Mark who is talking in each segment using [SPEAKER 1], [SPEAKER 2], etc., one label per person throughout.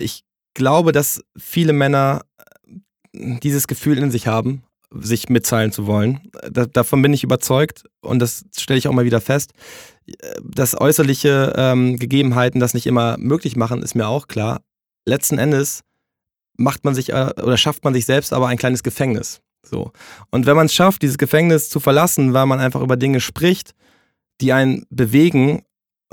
[SPEAKER 1] ich glaube, dass viele Männer äh, dieses Gefühl in sich haben, sich mitteilen zu wollen. Da, davon bin ich überzeugt und das stelle ich auch mal wieder fest. Dass äußerliche ähm, Gegebenheiten das nicht immer möglich machen, ist mir auch klar. Letzten Endes macht man sich äh, oder schafft man sich selbst aber ein kleines Gefängnis. So. Und wenn man es schafft, dieses Gefängnis zu verlassen, weil man einfach über Dinge spricht, die einen bewegen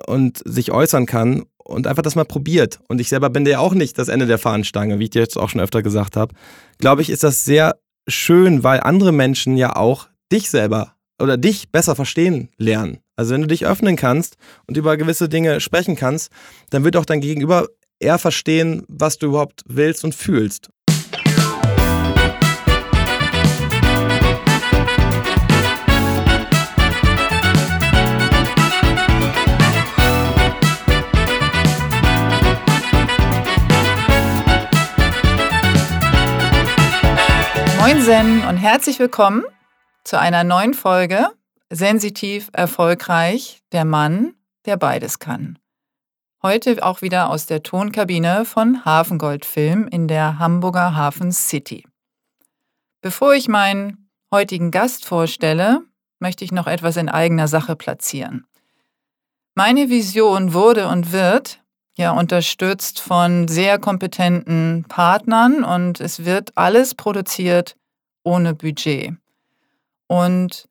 [SPEAKER 1] und sich äußern kann und einfach das mal probiert. Und ich selber bin ja auch nicht das Ende der Fahnenstange, wie ich dir jetzt auch schon öfter gesagt habe. Glaube ich, ist das sehr schön, weil andere Menschen ja auch dich selber oder dich besser verstehen lernen. Also wenn du dich öffnen kannst und über gewisse Dinge sprechen kannst, dann wird auch dein Gegenüber eher verstehen, was du überhaupt willst und fühlst.
[SPEAKER 2] Moinsen und herzlich willkommen zu einer neuen Folge Sensitiv, erfolgreich, der Mann, der beides kann. Heute auch wieder aus der Tonkabine von Hafengold Film in der Hamburger Hafen City. Bevor ich meinen heutigen Gast vorstelle, möchte ich noch etwas in eigener Sache platzieren. Meine Vision wurde und wird ja unterstützt von sehr kompetenten Partnern und es wird alles produziert ohne Budget. Und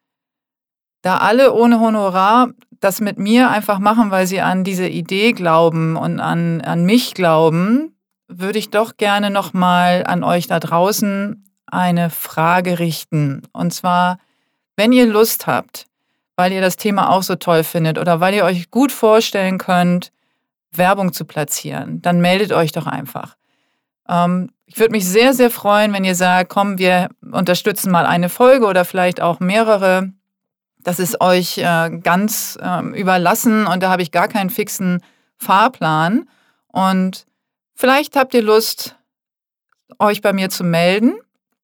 [SPEAKER 2] da alle ohne Honorar das mit mir einfach machen, weil sie an diese Idee glauben und an, an mich glauben, würde ich doch gerne nochmal an euch da draußen eine Frage richten. Und zwar, wenn ihr Lust habt, weil ihr das Thema auch so toll findet oder weil ihr euch gut vorstellen könnt, Werbung zu platzieren, dann meldet euch doch einfach. Ähm, ich würde mich sehr, sehr freuen, wenn ihr sagt, komm, wir unterstützen mal eine Folge oder vielleicht auch mehrere. Das ist euch äh, ganz äh, überlassen und da habe ich gar keinen fixen Fahrplan. Und vielleicht habt ihr Lust, euch bei mir zu melden.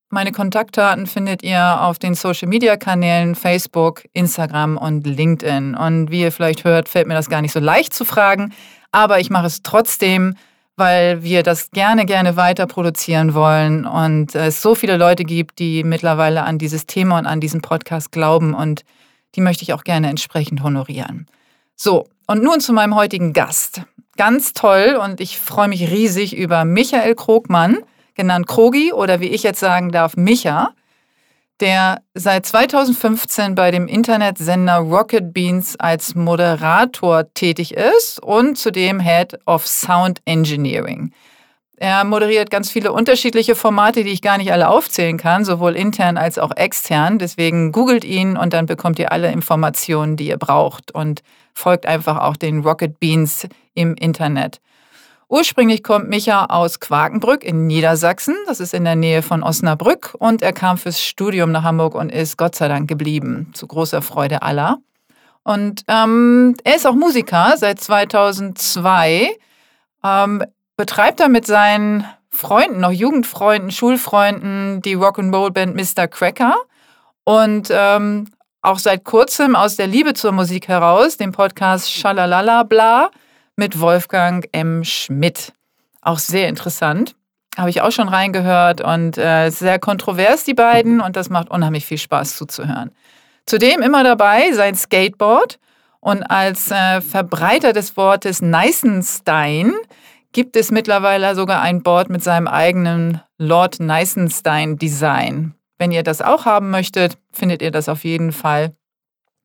[SPEAKER 2] Meine Kontaktdaten findet ihr auf den Social-Media-Kanälen Facebook, Instagram und LinkedIn. Und wie ihr vielleicht hört, fällt mir das gar nicht so leicht zu fragen, aber ich mache es trotzdem, weil wir das gerne, gerne weiter produzieren wollen und es so viele Leute gibt, die mittlerweile an dieses Thema und an diesen Podcast glauben und die möchte ich auch gerne entsprechend honorieren. So, und nun zu meinem heutigen Gast. Ganz toll und ich freue mich riesig über Michael Krogmann, genannt Krogi oder wie ich jetzt sagen darf, Micha der seit 2015 bei dem Internetsender Rocket Beans als Moderator tätig ist und zudem Head of Sound Engineering. Er moderiert ganz viele unterschiedliche Formate, die ich gar nicht alle aufzählen kann, sowohl intern als auch extern. Deswegen googelt ihn und dann bekommt ihr alle Informationen, die ihr braucht und folgt einfach auch den Rocket Beans im Internet. Ursprünglich kommt Micha aus Quakenbrück in Niedersachsen. Das ist in der Nähe von Osnabrück. Und er kam fürs Studium nach Hamburg und ist Gott sei Dank geblieben. Zu großer Freude aller. Und ähm, er ist auch Musiker seit 2002. Ähm, betreibt er mit seinen Freunden, noch Jugendfreunden, Schulfreunden, die Rock'n'Roll-Band Mr. Cracker. Und ähm, auch seit kurzem aus der Liebe zur Musik heraus, dem Podcast Schalalala Bla mit Wolfgang M. Schmidt. Auch sehr interessant. Habe ich auch schon reingehört und äh, sehr kontrovers, die beiden, und das macht unheimlich viel Spaß zuzuhören. Zudem immer dabei sein Skateboard und als äh, Verbreiter des Wortes Neisenstein gibt es mittlerweile sogar ein Board mit seinem eigenen Lord Neisenstein Design. Wenn ihr das auch haben möchtet, findet ihr das auf jeden Fall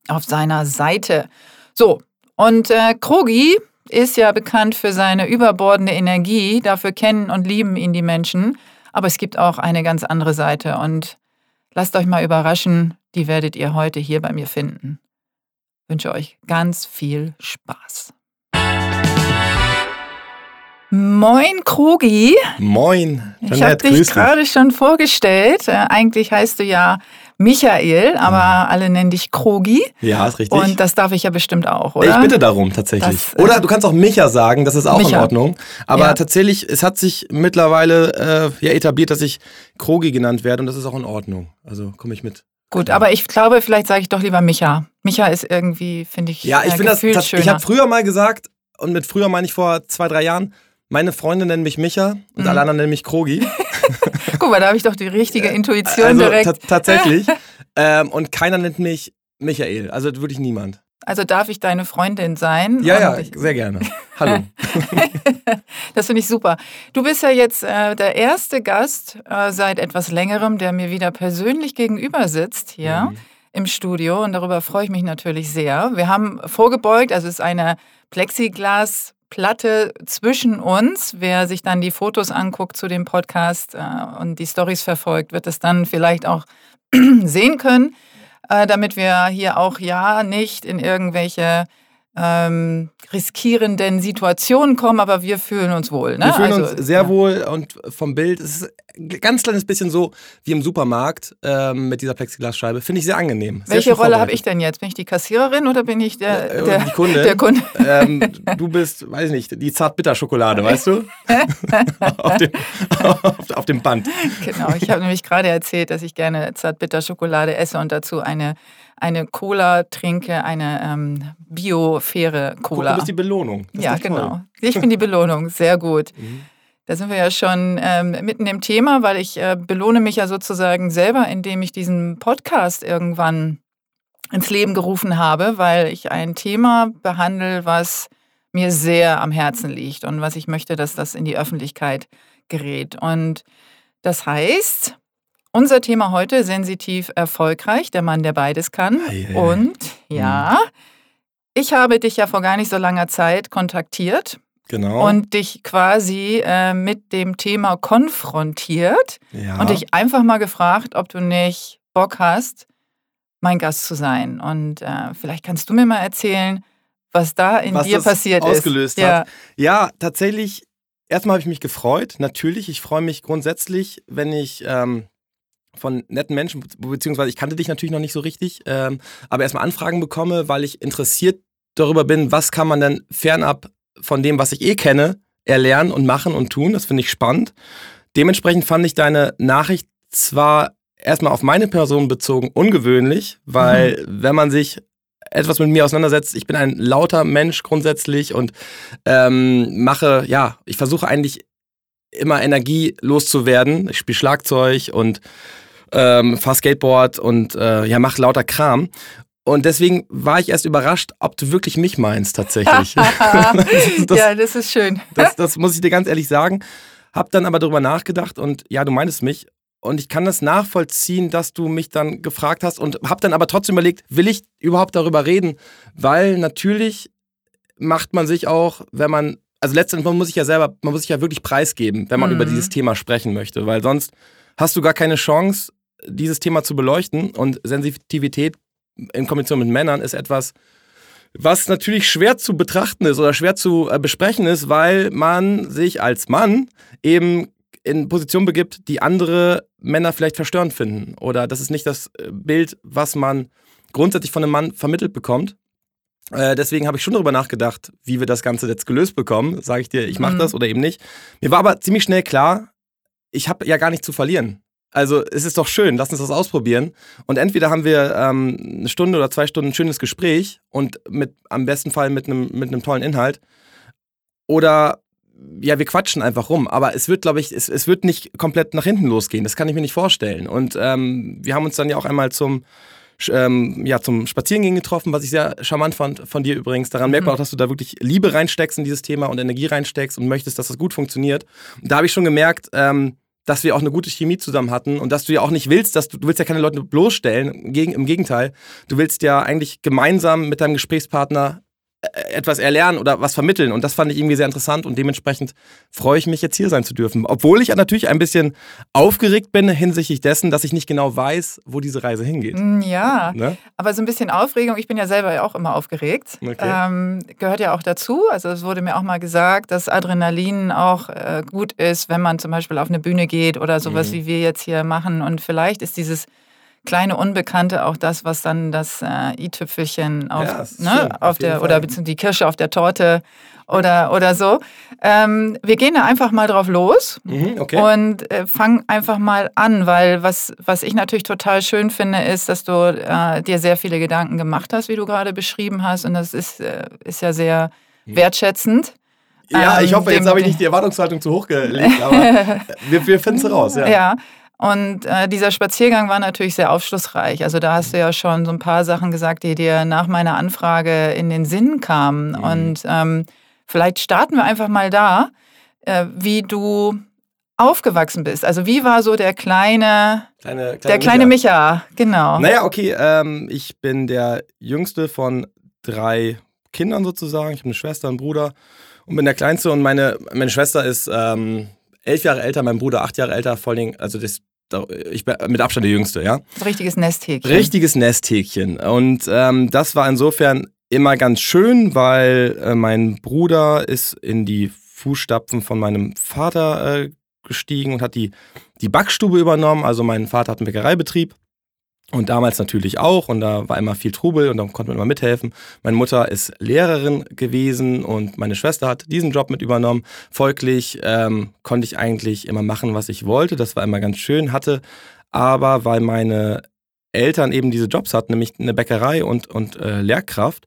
[SPEAKER 2] auf seiner Seite. So, und äh, Krogi ist ja bekannt für seine überbordende Energie. Dafür kennen und lieben ihn die Menschen. Aber es gibt auch eine ganz andere Seite. Und lasst euch mal überraschen, die werdet ihr heute hier bei mir finden. Ich wünsche euch ganz viel Spaß. Moin Krogi.
[SPEAKER 1] Moin.
[SPEAKER 2] Jeanette, ich habe dich gerade schon vorgestellt. Äh, eigentlich heißt du ja Michael, aber mhm. alle nennen dich Krogi.
[SPEAKER 1] Ja, ist richtig.
[SPEAKER 2] Und das darf ich ja bestimmt auch, oder?
[SPEAKER 1] Ich bitte darum, tatsächlich. Das, äh, oder du kannst auch Micha sagen, das ist auch Micha. in Ordnung. Aber ja. tatsächlich, es hat sich mittlerweile äh, ja etabliert, dass ich Krogi genannt werde und das ist auch in Ordnung. Also komme ich mit.
[SPEAKER 2] Gut, klar. aber ich glaube, vielleicht sage ich doch lieber Micha. Micha ist irgendwie, finde ich,
[SPEAKER 1] Ja, ich äh, finde das, das, ich habe früher mal gesagt, und mit früher meine ich vor zwei, drei Jahren, Meine Freunde nennen mich Micha und mhm. alle anderen nennen mich Krogi.
[SPEAKER 2] Guck mal, da habe ich doch die richtige Intuition also, direkt.
[SPEAKER 1] Tatsächlich. ähm, und keiner nennt mich Michael, also wirklich niemand.
[SPEAKER 2] Also darf ich deine Freundin sein?
[SPEAKER 1] Ja, ja, sehr gerne. Hallo.
[SPEAKER 2] das finde ich super. Du bist ja jetzt äh, der erste Gast äh, seit etwas längerem, der mir wieder persönlich gegenüber sitzt hier mhm. im Studio und darüber freue ich mich natürlich sehr. Wir haben vorgebeugt, also es ist eine Plexiglasplatte zwischen uns. Wer sich dann die Fotos anguckt zu dem Podcast äh, und die Stories verfolgt, wird es dann vielleicht auch sehen können. Äh, damit wir hier auch ja nicht in irgendwelche ähm, riskierenden Situationen kommen, aber wir fühlen uns wohl. Ne?
[SPEAKER 1] Wir fühlen also, uns sehr ja. wohl und vom Bild ist es ein ganz kleines bisschen so wie im Supermarkt ähm, mit dieser Plexiglasscheibe. Finde ich sehr angenehm.
[SPEAKER 2] Sehr Welche Rolle habe ich denn jetzt? Bin ich die Kassiererin oder bin ich der,
[SPEAKER 1] ja,
[SPEAKER 2] der,
[SPEAKER 1] die Kunde?
[SPEAKER 2] Der Kunde.
[SPEAKER 1] Ähm, du bist, weiß ich nicht, die Zartbitterschokolade, weißt du? auf, dem, auf, auf, dem Band.
[SPEAKER 2] Genau, ich habe nämlich gerade erzählt, dass ich gerne Zartbitterschokolade esse und dazu eine eine Cola trinke, eine ähm, bio-faire Cola.
[SPEAKER 1] Du bist die Belohnung.
[SPEAKER 2] Das ja, genau. Ich bin die Belohnung, sehr gut. Mhm. Da sind wir ja schon ähm, mitten im Thema, weil ich äh, belohne mich ja sozusagen selber, indem ich diesen Podcast irgendwann ins Leben gerufen habe, weil ich ein Thema behandle, was mir sehr am Herzen liegt und was ich möchte, dass das in die Öffentlichkeit gerät. Und das heißt, unser Thema heute, sensitiv erfolgreich, der Mann, der beides kann. Ei, Und ja, hm. ich habe dich ja vor gar nicht so langer Zeit kontaktiert.
[SPEAKER 1] Genau.
[SPEAKER 2] Und dich quasi äh, mit dem Thema konfrontiert ja. und dich einfach mal gefragt, ob du nicht Bock hast, mein Gast zu sein. Und äh, vielleicht kannst du mir mal erzählen, was da in was dir passiert
[SPEAKER 1] ausgelöst
[SPEAKER 2] ist.
[SPEAKER 1] Hat. Ja. ja, tatsächlich. Erstmal habe ich mich gefreut. Natürlich, ich freue mich grundsätzlich, wenn ich ähm, von netten Menschen, beziehungsweise ich kannte dich natürlich noch nicht so richtig, ähm, aber erstmal Anfragen bekomme, weil ich interessiert darüber bin, was kann man denn fernab von dem, was ich eh kenne, erlernen und machen und tun. Das finde ich spannend. Dementsprechend fand ich deine Nachricht zwar erstmal auf meine Person bezogen ungewöhnlich, weil mhm. wenn man sich etwas mit mir auseinandersetzt, ich bin ein lauter Mensch grundsätzlich und ähm, mache, ja, ich versuche eigentlich immer Energie loszuwerden. Ich spiele Schlagzeug und ähm, fahre Skateboard und äh, ja, mach lauter Kram. Und deswegen war ich erst überrascht, ob du wirklich mich meinst tatsächlich.
[SPEAKER 2] das, ja, das ist schön.
[SPEAKER 1] das, das muss ich dir ganz ehrlich sagen. Hab dann aber darüber nachgedacht und ja, du meinst mich. Und ich kann das nachvollziehen, dass du mich dann gefragt hast und hab dann aber trotzdem überlegt, will ich überhaupt darüber reden? Weil natürlich macht man sich auch, wenn man, also letztendlich, man muss sich ja selber, man muss sich ja wirklich preisgeben, wenn man mhm. über dieses Thema sprechen möchte, weil sonst hast du gar keine Chance, dieses Thema zu beleuchten. Und Sensitivität in Kombination mit Männern ist etwas, was natürlich schwer zu betrachten ist oder schwer zu äh, besprechen ist, weil man sich als Mann eben in Position begibt, die andere Männer vielleicht verstörend finden. Oder das ist nicht das äh, Bild, was man grundsätzlich von einem Mann vermittelt bekommt. Äh, deswegen habe ich schon darüber nachgedacht, wie wir das Ganze jetzt gelöst bekommen. Sage ich dir, ich mache mhm. das oder eben nicht. Mir war aber ziemlich schnell klar, ich habe ja gar nichts zu verlieren. Also es ist doch schön, lass uns das ausprobieren. Und entweder haben wir ähm, eine Stunde oder zwei Stunden ein schönes Gespräch und mit am besten Fall mit einem mit einem tollen Inhalt. Oder ja, wir quatschen einfach rum. Aber es wird, glaube ich, es, es wird nicht komplett nach hinten losgehen. Das kann ich mir nicht vorstellen. Und ähm, wir haben uns dann ja auch einmal zum ähm, ja, zum Spazierengehen getroffen, was ich sehr charmant fand von dir übrigens. Daran mhm. merkt man auch, dass du da wirklich Liebe reinsteckst in dieses Thema und Energie reinsteckst und möchtest, dass das gut funktioniert. Und da habe ich schon gemerkt, ähm, dass wir auch eine gute Chemie zusammen hatten und dass du ja auch nicht willst, dass du, du willst ja keine Leute bloßstellen, im Gegenteil. Du willst ja eigentlich gemeinsam mit deinem Gesprächspartner etwas erlernen oder was vermitteln. Und das fand ich irgendwie sehr interessant und dementsprechend freue ich mich, jetzt hier sein zu dürfen. Obwohl ich natürlich ein bisschen aufgeregt bin hinsichtlich dessen, dass ich nicht genau weiß, wo diese Reise hingeht.
[SPEAKER 2] Mm, ja, ne? aber so ein bisschen Aufregung. Ich bin ja selber auch immer aufgeregt. Okay. Ähm, gehört ja auch dazu. Also es wurde mir auch mal gesagt, dass Adrenalin auch äh, gut ist, wenn man zum Beispiel auf eine Bühne geht oder sowas, mhm. wie wir jetzt hier machen. Und vielleicht ist dieses kleine Unbekannte auch das, was dann das äh, i-Tüpfelchen auf, ja, ne, auf, auf der oder beziehungsweise die Kirsche auf der Torte oder, oder so. Ähm, wir gehen da einfach mal drauf los
[SPEAKER 1] mhm, okay.
[SPEAKER 2] und äh, fangen einfach mal an, weil was, was ich natürlich total schön finde, ist, dass du äh, dir sehr viele Gedanken gemacht hast, wie du gerade beschrieben hast. Und das ist, äh, ist ja sehr mhm. wertschätzend.
[SPEAKER 1] Ja, ich
[SPEAKER 2] Ähm,
[SPEAKER 1] hoffe, jetzt habe ich nicht die Erwartungshaltung zu hoch gelegt, aber wir, wir finden es raus. Ja.
[SPEAKER 2] Ja. Und äh, dieser Spaziergang war natürlich sehr aufschlussreich. Also da hast du ja schon so ein paar Sachen gesagt, die dir nach meiner Anfrage in den Sinn kamen.
[SPEAKER 1] Mhm.
[SPEAKER 2] Und ähm, vielleicht starten wir einfach mal da, äh, wie du aufgewachsen bist. Also wie war so der kleine,
[SPEAKER 1] Kleine, kleine
[SPEAKER 2] der kleine
[SPEAKER 1] Micha.
[SPEAKER 2] Micha, genau.
[SPEAKER 1] Naja, okay, ähm, ich bin der jüngste von drei Kindern sozusagen. Ich habe eine Schwester, einen Bruder und bin der Kleinste. Und meine, meine Schwester ist ähm, elf Jahre älter, mein Bruder acht Jahre älter. Vor allem, also das, ich bin mit Abstand der Jüngste, ja.
[SPEAKER 2] Richtiges Nesthäkchen.
[SPEAKER 1] Richtiges Nesthäkchen. Und ähm, das war insofern immer ganz schön, weil äh, mein Bruder ist in die Fußstapfen von meinem Vater äh, gestiegen und hat die, die Backstube übernommen. Also mein Vater hat einen Bäckereibetrieb. Und damals natürlich auch. Und da war immer viel Trubel und da konnte man immer mithelfen. Meine Mutter ist Lehrerin gewesen und meine Schwester hat diesen Job mit übernommen. Folglich ähm, konnte ich eigentlich immer machen, was ich wollte. Das war immer ganz schön. Hatte aber, weil meine Eltern eben diese Jobs hatten, nämlich eine Bäckerei und, und äh, Lehrkraft,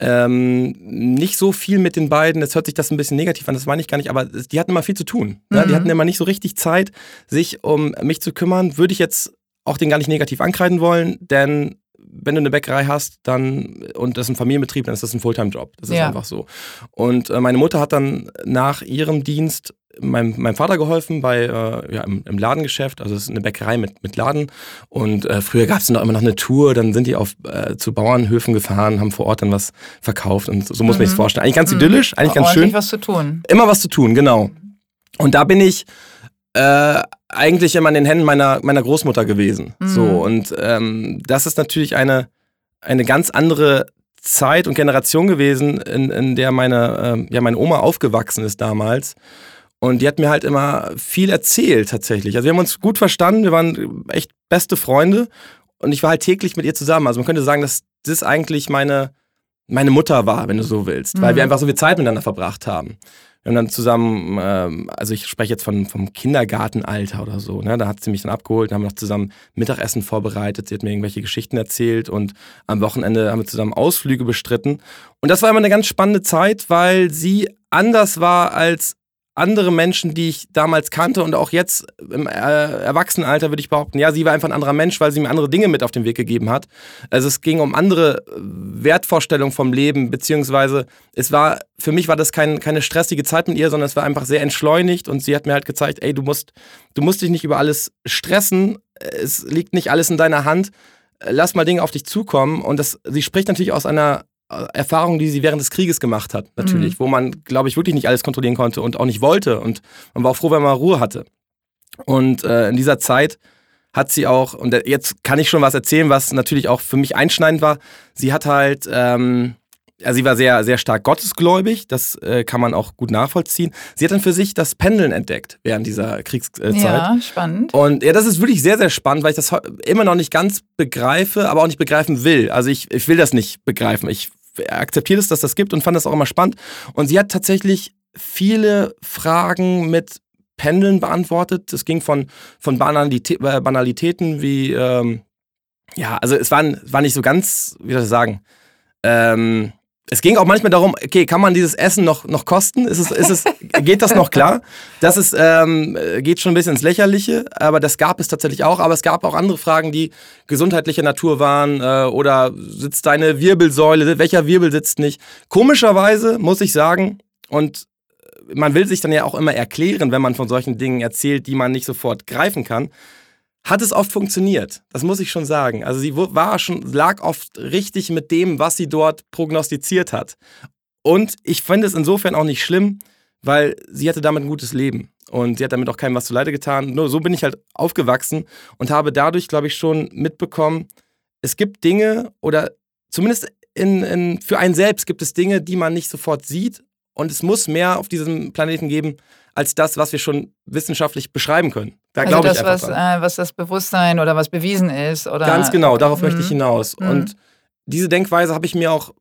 [SPEAKER 1] ähm, nicht so viel mit den beiden. Jetzt hört sich das ein bisschen negativ an, das meine ich gar nicht, aber die hatten immer viel zu tun. Ne? Die
[SPEAKER 2] Mhm.
[SPEAKER 1] hatten immer nicht so richtig Zeit, sich um mich zu kümmern. Würde ich jetzt auch den gar nicht negativ ankreiden wollen, denn wenn du eine Bäckerei hast, dann und das ist ein Familienbetrieb, dann ist das ein Fulltime-Job. Das ist
[SPEAKER 2] Ja.
[SPEAKER 1] einfach so. Und äh, meine Mutter hat dann nach ihrem Dienst meinem, meinem Vater geholfen bei äh, ja, im, im Ladengeschäft. Also es ist eine Bäckerei mit, mit Laden. Und äh, früher gab es noch immer noch eine Tour, dann sind die auf äh, zu Bauernhöfen gefahren, haben vor Ort dann was verkauft. Und so muss man sich
[SPEAKER 2] Mhm.
[SPEAKER 1] vorstellen. Eigentlich ganz
[SPEAKER 2] Mhm.
[SPEAKER 1] idyllisch, eigentlich ganz schön.
[SPEAKER 2] was zu tun.
[SPEAKER 1] Immer was zu tun, genau. Und da bin ich äh, eigentlich immer in den Händen meiner, meiner Großmutter gewesen.
[SPEAKER 2] Mhm.
[SPEAKER 1] So, und ähm, das ist natürlich eine, eine ganz andere Zeit und Generation gewesen, in, in der meine, ähm, ja, meine Oma aufgewachsen ist damals. Und die hat mir halt immer viel erzählt tatsächlich. Also wir haben uns gut verstanden, wir waren echt beste Freunde und ich war halt täglich mit ihr zusammen. Also man könnte sagen, dass das eigentlich meine, meine Mutter war, wenn du so willst, weil
[SPEAKER 2] Mhm.
[SPEAKER 1] wir einfach so viel Zeit miteinander verbracht haben. Wir haben dann zusammen, ähm, also ich spreche jetzt von, vom Kindergartenalter oder so, ne? da hat sie mich dann abgeholt, dann haben wir noch zusammen Mittagessen vorbereitet, sie hat mir irgendwelche Geschichten erzählt und am Wochenende haben wir zusammen Ausflüge bestritten. Und das war immer eine ganz spannende Zeit, weil sie anders war als andere Menschen, die ich damals kannte und auch jetzt im äh, Erwachsenenalter würde ich behaupten, ja, sie war einfach ein anderer Mensch, weil sie mir andere Dinge mit auf den Weg gegeben hat. Also es ging um andere äh, Wertvorstellungen vom Leben, beziehungsweise es war, für mich war das kein, keine stressige Zeit mit ihr, sondern es war einfach sehr entschleunigt und sie hat mir halt gezeigt, ey, du musst, du musst dich nicht über alles stressen, es liegt nicht alles in deiner Hand, lass mal Dinge auf dich zukommen und das, sie spricht natürlich aus einer äh, Erfahrung, die sie während des Krieges gemacht hat, natürlich, wo man, glaube ich, wirklich nicht alles kontrollieren konnte und auch nicht wollte. Und man war auch froh, wenn man Ruhe hatte. Und äh, in dieser Zeit hat sie auch, und jetzt kann ich schon was erzählen, was natürlich auch für mich einschneidend war. Sie hat halt, ähm, also sie war sehr, sehr stark gottesgläubig, das äh, kann man auch gut nachvollziehen. Sie hat dann für sich das Pendeln entdeckt während dieser Kriegszeit.
[SPEAKER 2] Ja, spannend.
[SPEAKER 1] Und ja, das ist wirklich sehr, sehr spannend, weil ich das immer noch nicht ganz begreife, aber auch nicht begreifen will. Also ich, ich will das nicht begreifen. Ich akzeptiere es, dass das gibt und fand das auch immer spannend. Und sie hat tatsächlich viele Fragen mit Pendeln beantwortet. Es ging von, von Banalitä äh, Banalitäten wie, ähm, ja, also es waren, war nicht so ganz, wie soll ich sagen, ähm, es ging auch manchmal darum, okay, kann man dieses Essen noch, noch kosten? Ist es, ist es, geht das noch klar? Das ist, ähm, geht schon ein bisschen ins Lächerliche, aber das gab es tatsächlich auch. Aber es gab auch andere Fragen, die gesundheitlicher Natur waren äh, oder sitzt deine Wirbelsäule, welcher Wirbel sitzt nicht? Komischerweise muss ich sagen, und man will sich dann ja auch immer erklären, wenn man von solchen Dingen erzählt, die man nicht sofort greifen kann, hat es oft funktioniert. Das muss ich schon sagen. Also sie war schon, lag oft richtig mit dem, was sie dort prognostiziert hat. Und ich finde es insofern auch nicht schlimm, weil sie hatte damit ein gutes Leben. Und sie hat damit auch keinem was zuleide getan. Nur so bin ich halt aufgewachsen und habe dadurch, glaube ich, schon mitbekommen, es gibt Dinge oder zumindest in, in, für einen selbst gibt es Dinge, die man nicht sofort sieht. Und es muss mehr auf diesem Planeten geben, als das, was wir schon wissenschaftlich beschreiben können. Da
[SPEAKER 2] Also
[SPEAKER 1] glaube ich
[SPEAKER 2] das,
[SPEAKER 1] einfach
[SPEAKER 2] was,
[SPEAKER 1] dran.
[SPEAKER 2] äh, was das Bewusstsein oder was bewiesen ist. Oder
[SPEAKER 1] Ganz genau, darauf
[SPEAKER 2] Mhm.
[SPEAKER 1] möchte ich hinaus.
[SPEAKER 2] Mhm.
[SPEAKER 1] Und diese Denkweise habe ich mir auch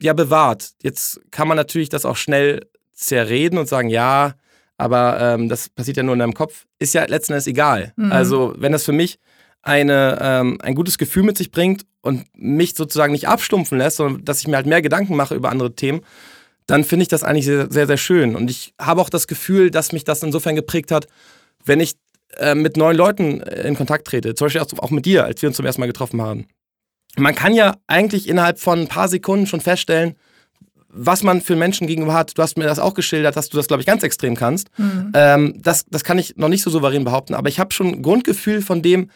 [SPEAKER 1] ja bewahrt. Jetzt kann man natürlich das auch schnell zerreden und sagen, ja, aber ähm, das passiert ja nur in deinem Kopf. Ist ja letzten Endes egal.
[SPEAKER 2] Mhm.
[SPEAKER 1] Also wenn das für mich eine, ähm, ein gutes Gefühl mit sich bringt und mich sozusagen nicht abstumpfen lässt, sondern dass ich mir halt mehr Gedanken mache über andere Themen, dann finde ich das eigentlich sehr, sehr, sehr schön. Und ich habe auch das Gefühl, dass mich das insofern geprägt hat, wenn ich äh, mit neuen Leuten äh, in Kontakt trete. Zum Beispiel auch mit dir, als wir uns zum ersten Mal getroffen haben. Man kann ja eigentlich innerhalb von ein paar Sekunden schon feststellen, was man für Menschen gegenüber hat. Du hast mir das auch geschildert, dass du das, glaube ich, ganz extrem kannst. Mhm. Ähm, das, das kann ich noch nicht so souverän behaupten, aber ich habe schon ein Grundgefühl von dem,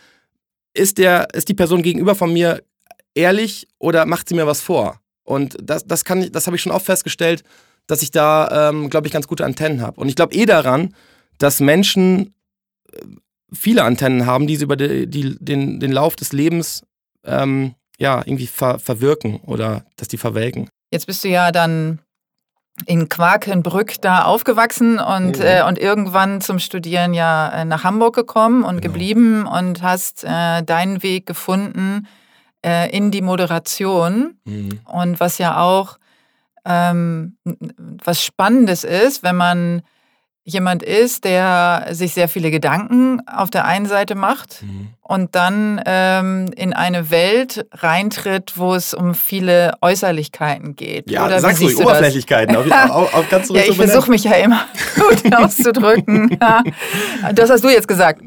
[SPEAKER 1] ist, der, ist die Person gegenüber von mir ehrlich oder macht sie mir was vor? Und das, das, kann ich, das habe ich schon oft festgestellt, dass ich da, ähm, glaube ich, ganz gute Antennen habe. Und ich glaube eh daran, dass Menschen äh, viele Antennen haben, die sie über die, die, den, den Lauf des Lebens ähm, ja, irgendwie ver, verwirken oder dass die verwelken.
[SPEAKER 2] Jetzt bist du ja dann in Quakenbrück da aufgewachsen und, mhm. äh, und irgendwann zum Studieren ja äh, nach Hamburg gekommen und genau. geblieben und hast äh, deinen Weg gefunden äh, in die Moderation. Mhm. Und was ja auch ähm, was Spannendes ist, wenn man jemand ist, der sich sehr viele Gedanken auf der einen Seite macht mhm. und dann ähm, in eine Welt reintritt, wo es um viele Äußerlichkeiten geht.
[SPEAKER 1] Ja, Oder sagst du Oberflächlichkeiten. Auf, auf, auf,
[SPEAKER 2] ja, ich versuche mich ja immer gut auszudrücken. Das hast du jetzt gesagt.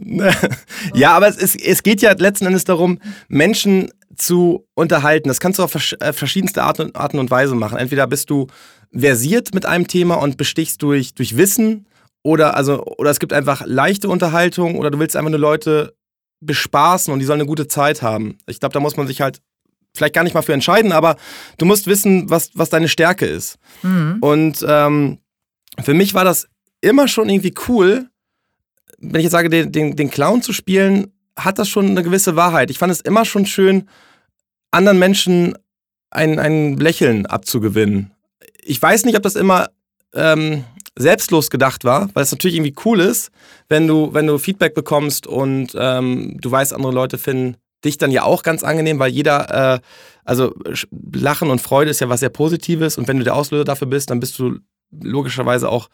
[SPEAKER 1] ja, aber es, es geht ja letzten Endes darum, Menschen zu unterhalten. Das kannst du auf äh, verschiedenste Arten, Arten und Weise machen. Entweder bist du versiert mit einem Thema und bestichst durch, durch Wissen oder, also, oder es gibt einfach leichte Unterhaltung oder du willst einfach nur Leute bespaßen und die sollen eine gute Zeit haben. Ich glaube, da muss man sich halt vielleicht gar nicht mal für entscheiden, aber du musst wissen, was, was deine Stärke ist. Mhm. Und ähm, für mich war das immer schon irgendwie cool, wenn ich jetzt sage, den, den, den Clown zu spielen, hat das schon eine gewisse Wahrheit. Ich fand es immer schon schön, anderen Menschen ein, ein Lächeln abzugewinnen. Ich weiß nicht, ob das immer ähm, selbstlos gedacht war, weil es natürlich irgendwie cool ist, wenn du, wenn du Feedback bekommst und ähm, du weißt, andere Leute finden dich dann ja auch ganz angenehm, weil jeder, äh, also Lachen und Freude ist ja was sehr Positives und wenn du der Auslöser dafür bist, dann bist du logischerweise auch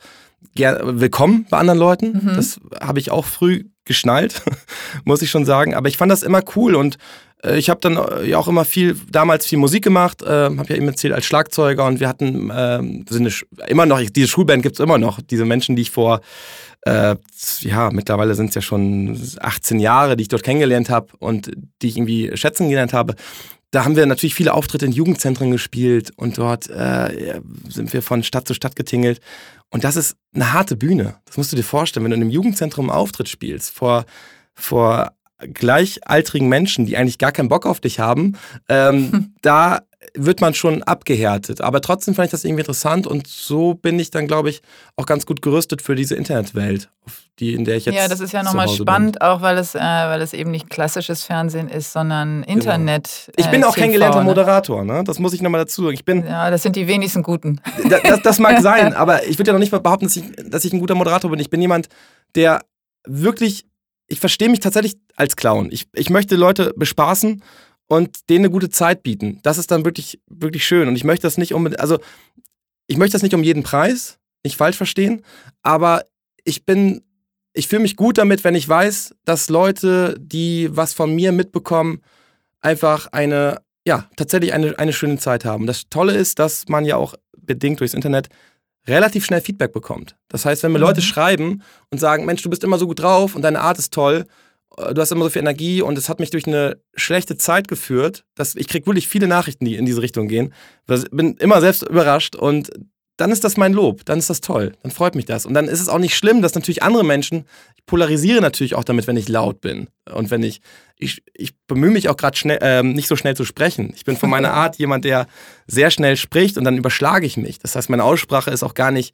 [SPEAKER 1] willkommen bei anderen Leuten. Mhm. Das habe ich auch früh geschnallt, muss ich schon sagen. Aber ich fand das immer cool und äh, ich habe dann äh, ja auch immer viel, damals viel Musik gemacht, äh, habe ja eben erzählt als Schlagzeuger und wir hatten äh, sind immer noch, diese Schulband gibt es immer noch, diese Menschen, die ich vor, äh, ja, mittlerweile sind es ja schon 18 Jahre, die ich dort kennengelernt habe und die ich irgendwie schätzen gelernt habe. Da haben wir natürlich viele Auftritte in Jugendzentren gespielt und dort äh, sind wir von Stadt zu Stadt getingelt. Und das ist eine harte Bühne. Das musst du dir vorstellen, wenn du in einem Jugendzentrum einen Auftritt spielst, vor, vor gleichaltrigen Menschen, die eigentlich gar keinen Bock auf dich haben, ähm, hm. da wird man schon abgehärtet. Aber trotzdem fand ich das irgendwie interessant und so bin ich dann, glaube ich, auch ganz gut gerüstet für diese Internetwelt, die, in der ich jetzt.
[SPEAKER 2] Ja, das ist ja nochmal spannend, bin. auch weil es, äh, weil es eben nicht klassisches Fernsehen ist, sondern genau. Internet.
[SPEAKER 1] Genau. Ich bin äh, auch kein gelernter ne? Moderator, ne? Das muss ich nochmal dazu sagen. Ich bin,
[SPEAKER 2] ja, das sind die wenigsten Guten.
[SPEAKER 1] Das, das, das mag sein, aber ich würde ja noch nicht behaupten, dass ich, dass ich ein guter Moderator bin. Ich bin jemand, der wirklich ich verstehe mich tatsächlich als Clown. Ich, ich möchte Leute bespaßen und denen eine gute Zeit bieten. Das ist dann wirklich, wirklich schön. Und ich möchte das nicht um, also ich möchte das nicht um jeden Preis, nicht falsch verstehen, aber ich bin, ich fühle mich gut damit, wenn ich weiß, dass Leute, die was von mir mitbekommen, einfach eine, ja, tatsächlich eine, eine schöne Zeit haben. Das Tolle ist, dass man ja auch bedingt durchs Internet relativ schnell Feedback bekommt. Das heißt, wenn mir mhm. Leute schreiben und sagen, Mensch, du bist immer so gut drauf und deine Art ist toll, du hast immer so viel Energie und es hat mich durch eine schlechte Zeit geführt, dass ich kriege wirklich viele Nachrichten, die in diese Richtung gehen. Ich bin immer selbst überrascht und dann ist das mein Lob, dann ist das toll, dann freut mich das. Und dann ist es auch nicht schlimm, dass natürlich andere Menschen, ich polarisiere natürlich auch damit, wenn ich laut bin und wenn ich, ich, ich bemühe mich auch gerade schnell, ähm, nicht so schnell zu sprechen. Ich bin von meiner Art jemand, der sehr schnell spricht und dann überschlage ich mich. Das heißt, meine Aussprache ist auch gar nicht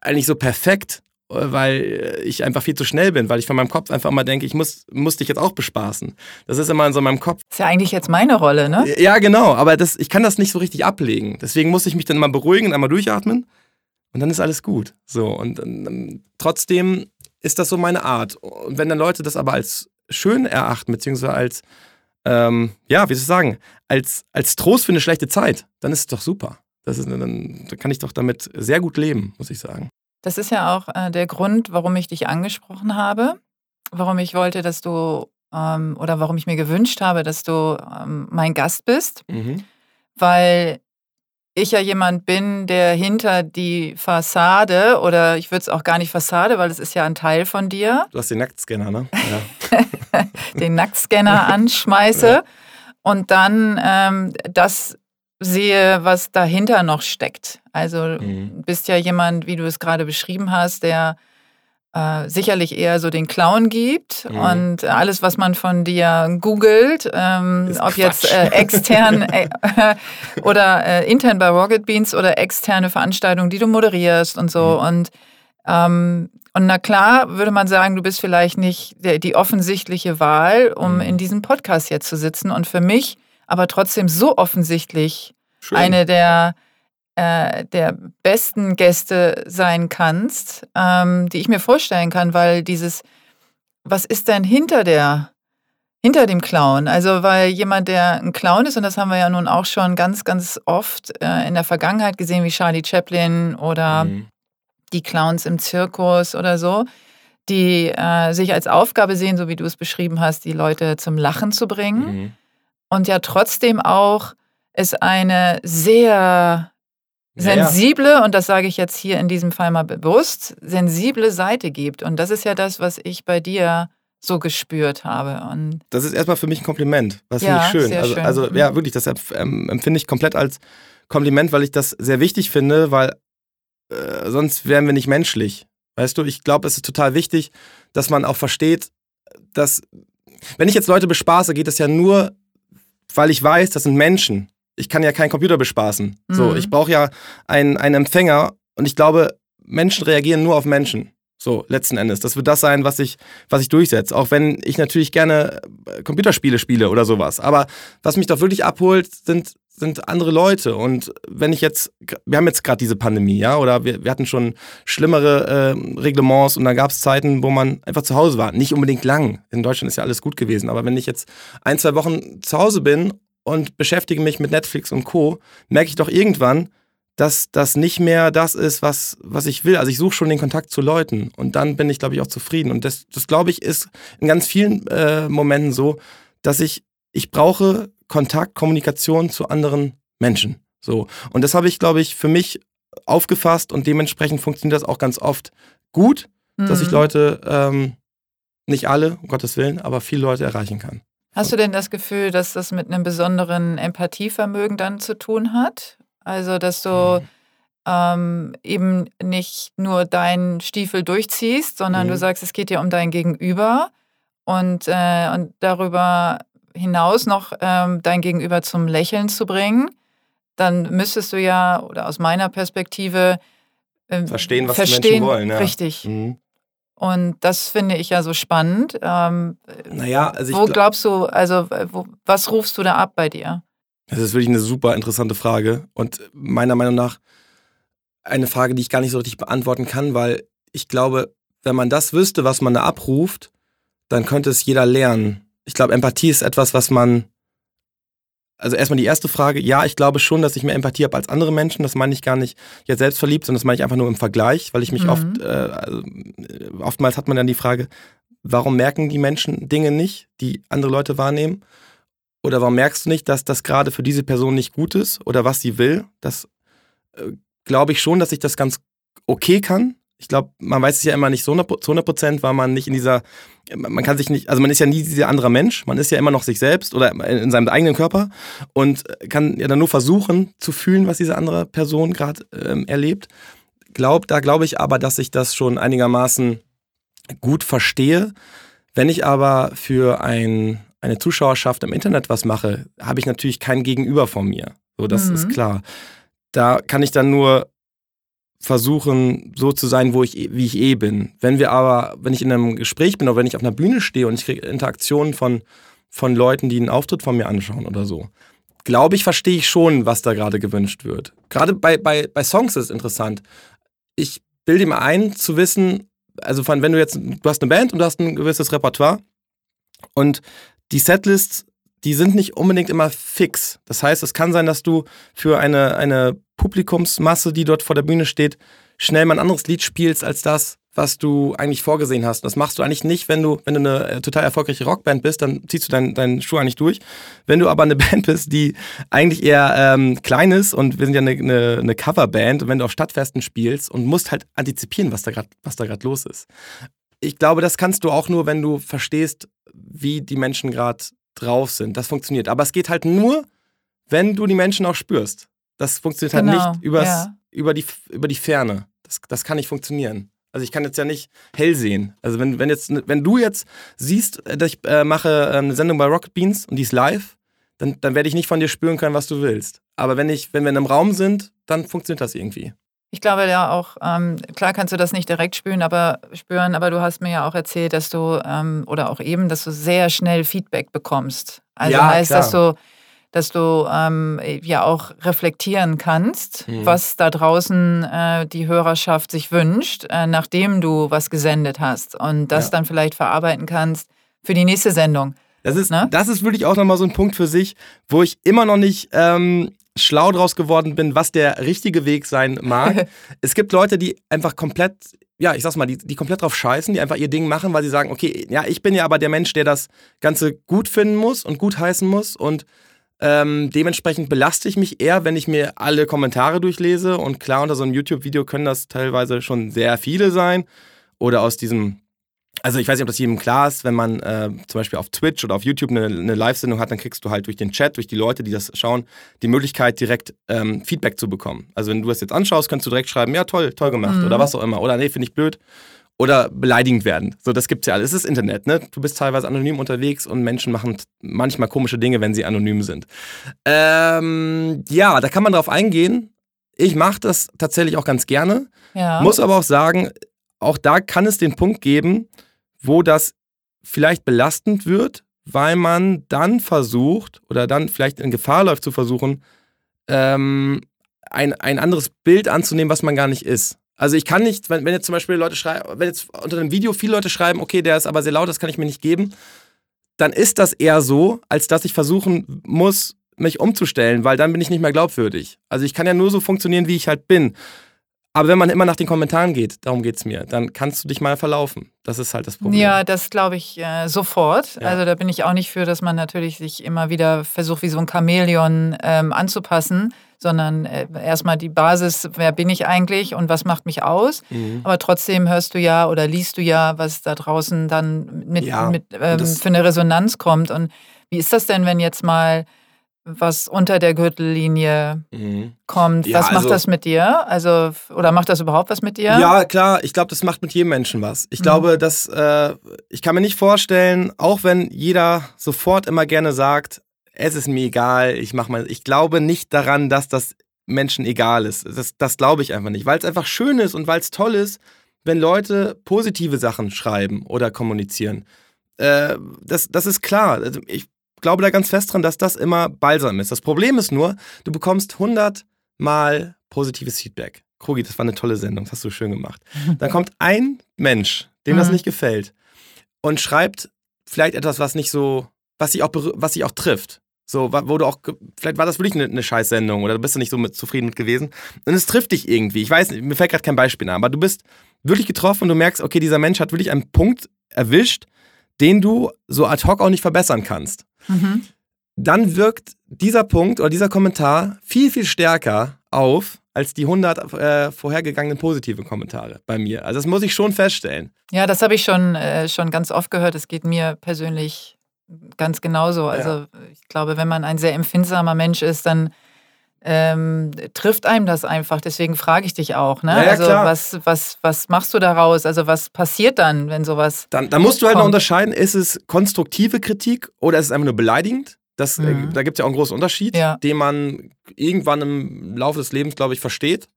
[SPEAKER 1] eigentlich so perfekt weil ich einfach viel zu schnell bin, weil ich von meinem Kopf einfach immer denke, ich muss, muss dich jetzt auch bespaßen. Das ist immer in so meinem Kopf.
[SPEAKER 2] Das ist ja eigentlich jetzt meine Rolle, ne?
[SPEAKER 1] Ja, genau, aber das, ich kann das nicht so richtig ablegen. Deswegen muss ich mich dann immer beruhigen und einmal durchatmen und dann ist alles gut. So, und ähm, trotzdem ist das so meine Art. Und wenn dann Leute das aber als schön erachten, beziehungsweise als, ähm, ja, wie soll ich sagen, als, als Trost für eine schlechte Zeit, dann ist es doch super. Das ist, dann, dann kann ich doch damit sehr gut leben, muss ich sagen.
[SPEAKER 2] Das ist ja auch äh, der Grund, warum ich dich angesprochen habe, warum ich wollte, dass du ähm, oder warum ich mir gewünscht habe, dass du ähm, mein Gast bist, mhm. weil ich ja jemand bin, der hinter die Fassade oder ich würde es auch gar nicht Fassade, weil es ist ja ein Teil von dir.
[SPEAKER 1] Du hast den Nacktscanner, ne?
[SPEAKER 2] Ja. den Nacktscanner anschmeiße ja. und dann ähm, das sehe, was dahinter noch steckt. Also mhm. bist ja jemand, wie du es gerade beschrieben hast, der äh, sicherlich eher so den Clown gibt mhm. und alles, was man von dir googelt, ähm, ob Quatsch. jetzt äh, extern äh, oder äh, intern bei Rocket Beans oder externe Veranstaltungen, die du moderierst und so. Mhm. Und, ähm, und na klar, würde man sagen, du bist vielleicht nicht der, die offensichtliche Wahl, um mhm. in diesem Podcast jetzt zu sitzen. Und für mich aber trotzdem so offensichtlich Schön. eine der äh, der besten Gäste sein kannst, ähm, die ich mir vorstellen kann, weil dieses, was ist denn hinter der, hinter dem Clown? Also, weil jemand, der ein Clown ist, und das haben wir ja nun auch schon ganz, ganz oft äh, in der Vergangenheit gesehen, wie Charlie Chaplin oder mhm. die Clowns im Zirkus oder so, die äh, sich als Aufgabe sehen, so wie du es beschrieben hast, die Leute zum Lachen zu bringen. Mhm. Und ja trotzdem auch es eine sehr sensible, ja. und das sage ich jetzt hier in diesem Fall mal bewusst, sensible Seite gibt. Und das ist ja das, was ich bei dir so gespürt habe. Und
[SPEAKER 1] das ist erstmal für mich ein Kompliment. Was ja, finde ich schön. Also, schön. also ja, mhm. wirklich, das ähm, empfinde ich komplett als Kompliment, weil ich das sehr wichtig finde, weil äh, sonst wären wir nicht menschlich. Weißt du, ich glaube, es ist total wichtig, dass man auch versteht, dass, wenn ich jetzt Leute bespaße, geht es ja nur, weil ich weiß, das sind Menschen ich kann ja keinen Computer bespaßen. Mhm. So, ich brauche ja einen, einen Empfänger und ich glaube, Menschen reagieren nur auf Menschen. So, letzten Endes. Das wird das sein, was ich, was ich durchsetze. Auch wenn ich natürlich gerne äh, Computerspiele spiele oder sowas. Aber was mich doch wirklich abholt, sind, sind andere Leute. Und wenn ich jetzt, wir haben jetzt gerade diese Pandemie, ja, oder wir, wir hatten schon schlimmere äh, Reglements und da gab es Zeiten, wo man einfach zu Hause war. Nicht unbedingt lang. In Deutschland ist ja alles gut gewesen. Aber wenn ich jetzt ein, zwei Wochen zu Hause bin und beschäftige mich mit Netflix und Co., merke ich doch irgendwann, dass das nicht mehr das ist, was, was ich will. Also ich suche schon den Kontakt zu Leuten und dann bin ich, glaube ich, auch zufrieden. Und das, das glaube ich, ist in ganz vielen äh, Momenten so, dass ich, ich brauche Kontakt, Kommunikation zu anderen Menschen. So. Und das habe ich, glaube ich, für mich aufgefasst und dementsprechend funktioniert das auch ganz oft gut, mhm. dass ich mhm. Leute, ähm, nicht alle, um Gottes Willen, aber viele Leute erreichen kann.
[SPEAKER 2] Hast du denn das Gefühl, dass das mit einem besonderen Empathievermögen dann zu tun hat? Also, dass du mhm. ähm, eben nicht nur deinen Stiefel durchziehst, sondern mhm. du sagst, es geht ja um dein Gegenüber und, äh, und darüber hinaus noch ähm, dein Gegenüber zum Lächeln zu bringen, dann müsstest du ja, oder aus meiner Perspektive,
[SPEAKER 1] äh, verstehen, was verstehen, die Menschen wollen. Ja.
[SPEAKER 2] Richtig. Mhm. Und das finde ich ja so spannend. Ähm,
[SPEAKER 1] naja, also
[SPEAKER 2] Wo glaubst du, also wo, was rufst du da ab bei dir?
[SPEAKER 1] Das ist wirklich eine super interessante Frage und meiner Meinung nach eine Frage, die ich gar nicht so richtig beantworten kann, weil ich glaube, wenn man das wüsste, was man da abruft, dann könnte es jeder lernen. Ich glaube, Empathie ist etwas, was man also erstmal die erste Frage, ja, ich glaube schon, dass ich mehr Empathie habe als andere Menschen. Das meine ich gar nicht jetzt selbstverliebt, sondern das meine ich einfach nur im Vergleich, weil ich mich mhm. oft, äh, also, oftmals hat man dann die Frage, warum merken die Menschen Dinge nicht, die andere Leute wahrnehmen? Oder warum merkst du nicht, dass das gerade für diese Person nicht gut ist oder was sie will? Das äh, glaube ich schon, dass ich das ganz okay kann ich glaube, man weiß es ja immer nicht zu 100 Prozent, weil man nicht in dieser, man kann sich nicht, also man ist ja nie dieser andere Mensch, man ist ja immer noch sich selbst oder in seinem eigenen Körper und kann ja dann nur versuchen zu fühlen, was diese andere Person gerade ähm, erlebt. Glaub, da glaube ich aber, dass ich das schon einigermaßen gut verstehe. Wenn ich aber für ein, eine Zuschauerschaft im Internet was mache, habe ich natürlich kein Gegenüber von mir. So, das mhm. ist klar. Da kann ich dann nur versuchen, so zu sein, wo ich, wie ich eh bin. Wenn wir aber, wenn ich in einem Gespräch bin oder wenn ich auf einer Bühne stehe und ich kriege Interaktionen von, von Leuten, die einen Auftritt von mir anschauen oder so, glaube ich, verstehe ich schon, was da gerade gewünscht wird. Gerade bei, bei, bei Songs ist es interessant. Ich bilde mir ein, zu wissen, also von, wenn du jetzt, du hast eine Band und du hast ein gewisses Repertoire und die Setlists, die sind nicht unbedingt immer fix. Das heißt, es kann sein, dass du für eine, eine Publikumsmasse, die dort vor der Bühne steht, schnell mal ein anderes Lied spielst als das, was du eigentlich vorgesehen hast. Das machst du eigentlich nicht, wenn du, wenn du eine äh, total erfolgreiche Rockband bist, dann ziehst du deinen dein Schuh eigentlich durch. Wenn du aber eine Band bist, die eigentlich eher ähm, klein ist und wir sind ja eine, eine, eine Coverband und wenn du auf Stadtfesten spielst und musst halt antizipieren, was da gerade was da gerade los ist. Ich glaube, das kannst du auch nur, wenn du verstehst, wie die Menschen gerade drauf sind. Das funktioniert. Aber es geht halt nur, wenn du die Menschen auch spürst. Das funktioniert halt
[SPEAKER 2] Genau,
[SPEAKER 1] nicht übers,
[SPEAKER 2] ja.
[SPEAKER 1] über, die, über die Ferne. Das, das kann nicht funktionieren. Also ich kann jetzt ja nicht hell sehen. Also wenn, wenn, jetzt, wenn du jetzt siehst, äh, dass ich äh, mache äh, eine Sendung bei Rocket Beans und die ist live, dann, dann werde ich nicht von dir spüren können, was du willst. Aber wenn, ich, wenn wir in einem Raum sind, dann funktioniert das irgendwie.
[SPEAKER 2] Ich glaube ja auch, ähm, klar kannst du das nicht direkt spüren, aber spüren, aber du hast mir ja auch erzählt, dass du, ähm, oder auch eben, dass du sehr schnell Feedback bekommst. Also
[SPEAKER 1] Ja,
[SPEAKER 2] heißt,
[SPEAKER 1] klar.
[SPEAKER 2] dass du, dass du ähm, ja auch reflektieren kannst,
[SPEAKER 1] Mhm.
[SPEAKER 2] was da draußen äh, die Hörerschaft sich wünscht, äh, nachdem du was gesendet hast und das
[SPEAKER 1] Ja.
[SPEAKER 2] dann vielleicht verarbeiten kannst für die nächste Sendung.
[SPEAKER 1] Das ist,
[SPEAKER 2] Ne?
[SPEAKER 1] das ist wirklich auch nochmal so ein Punkt für sich, wo ich immer noch nicht ähm, schlau draus geworden bin, was der richtige Weg sein mag. es gibt Leute, die einfach komplett, ja, ich sag's mal, die, die komplett drauf scheißen, die einfach ihr Ding machen, weil sie sagen, okay, ja, ich bin ja aber der Mensch, der das Ganze gut finden muss und gut heißen muss und ähm, dementsprechend belaste ich mich eher, wenn ich mir alle Kommentare durchlese. Und klar, unter so einem YouTube-Video können das teilweise schon sehr viele sein. Oder aus diesem, also ich weiß nicht, ob das jedem klar ist, wenn man äh, zum Beispiel auf Twitch oder auf YouTube eine, eine Live-Sendung hat, dann kriegst du halt durch den Chat, durch die Leute, die das schauen, die Möglichkeit, direkt ähm, Feedback zu bekommen. Also wenn du das jetzt anschaust, kannst du direkt schreiben, ja toll, toll gemacht
[SPEAKER 2] Mhm.
[SPEAKER 1] oder was auch immer. Oder nee, finde ich blöd. Oder beleidigend werden. So, das gibt's ja alles. Es ist Internet, ne? Du bist teilweise anonym unterwegs und Menschen machen manchmal komische Dinge, wenn sie anonym sind. Ähm, ja, da kann man drauf eingehen. Ich mache das tatsächlich auch ganz gerne.
[SPEAKER 2] Ja.
[SPEAKER 1] Muss aber auch sagen, auch da kann es den Punkt geben, wo das vielleicht belastend wird, weil man dann versucht oder dann vielleicht in Gefahr läuft zu versuchen, ähm, ein, ein anderes Bild anzunehmen, was man gar nicht ist. Also ich kann nicht, wenn, wenn jetzt zum Beispiel Leute schreiben, wenn jetzt unter einem Video viele Leute schreiben, okay, der ist aber sehr laut, das kann ich mir nicht geben, dann ist das eher so, als dass ich versuchen muss, mich umzustellen, weil dann bin ich nicht mehr glaubwürdig. Also ich kann ja nur so funktionieren, wie ich halt bin. Aber wenn man immer nach den Kommentaren geht, darum geht es mir, dann kannst du dich mal verlaufen. Das ist halt das Problem.
[SPEAKER 2] Ja, das glaube ich äh, sofort.
[SPEAKER 1] Ja.
[SPEAKER 2] Also da bin ich auch nicht für, dass man natürlich sich immer wieder versucht, wie so ein Chamäleon ähm, anzupassen, sondern äh, erstmal die Basis, wer bin ich eigentlich und was macht mich aus.
[SPEAKER 1] Mhm.
[SPEAKER 2] Aber trotzdem hörst du ja oder liest du ja, was da draußen dann mit,
[SPEAKER 1] Ja,
[SPEAKER 2] mit ähm, für eine Resonanz kommt. Und wie ist das denn, wenn jetzt mal was unter der Gürtellinie
[SPEAKER 1] Mhm.
[SPEAKER 2] kommt?
[SPEAKER 1] Ja,
[SPEAKER 2] was macht
[SPEAKER 1] also-
[SPEAKER 2] das mit dir? Also, oder macht das überhaupt was mit dir?
[SPEAKER 1] Ja, klar, ich glaube, das macht mit jedem Menschen was. Ich
[SPEAKER 2] Mhm.
[SPEAKER 1] glaube, dass äh, ich kann mir nicht vorstellen, auch wenn jeder sofort immer gerne sagt, es ist mir egal, ich mach mal. Ich glaube nicht daran, dass das Menschen egal ist. Das, das glaube ich einfach nicht, weil es einfach schön ist und weil es toll ist, wenn Leute positive Sachen schreiben oder kommunizieren. Äh, das, das ist klar. Also ich glaube da ganz fest dran, dass das immer balsam ist. Das Problem ist nur, du bekommst 100 Mal positives Feedback. Krogi, das war eine tolle Sendung, das hast du schön gemacht. Dann kommt ein Mensch, dem das
[SPEAKER 2] Mhm.
[SPEAKER 1] nicht gefällt und schreibt vielleicht etwas, was nicht so, was sich auch, was sich auch trifft. So, wo du auch, vielleicht war das wirklich eine, eine Scheißsendung oder du bist da nicht so mit zufrieden mit gewesen. Und es trifft dich irgendwie. Ich weiß mir fällt gerade kein Beispiel an, aber du bist wirklich getroffen und du merkst, okay, dieser Mensch hat wirklich einen Punkt erwischt, den du so ad hoc auch nicht verbessern kannst
[SPEAKER 2] Mhm.
[SPEAKER 1] dann wirkt dieser Punkt oder dieser Kommentar viel, viel stärker auf als die 100 äh, vorhergegangenen positiven Kommentare bei mir. Also das muss ich schon feststellen.
[SPEAKER 2] Ja, das habe ich schon, äh, schon ganz oft gehört. Es geht mir persönlich ganz genauso. Also ich glaube, wenn man ein sehr empfindsamer Mensch ist, dann ähm, trifft einem das einfach. Deswegen frage ich dich auch. Ne?
[SPEAKER 1] Ja, ja,
[SPEAKER 2] also
[SPEAKER 1] klar.
[SPEAKER 2] was, was, was machst du daraus? Also was passiert dann, wenn sowas...
[SPEAKER 1] Dann, dann musst du halt noch
[SPEAKER 2] Kommt.
[SPEAKER 1] unterscheiden, ist es konstruktive Kritik oder ist es einfach nur beleidigend? Das, äh,
[SPEAKER 2] Mhm.
[SPEAKER 1] da gibt es ja auch einen großen Unterschied,
[SPEAKER 2] Ja.
[SPEAKER 1] den man irgendwann im Laufe des Lebens, glaube ich, versteht.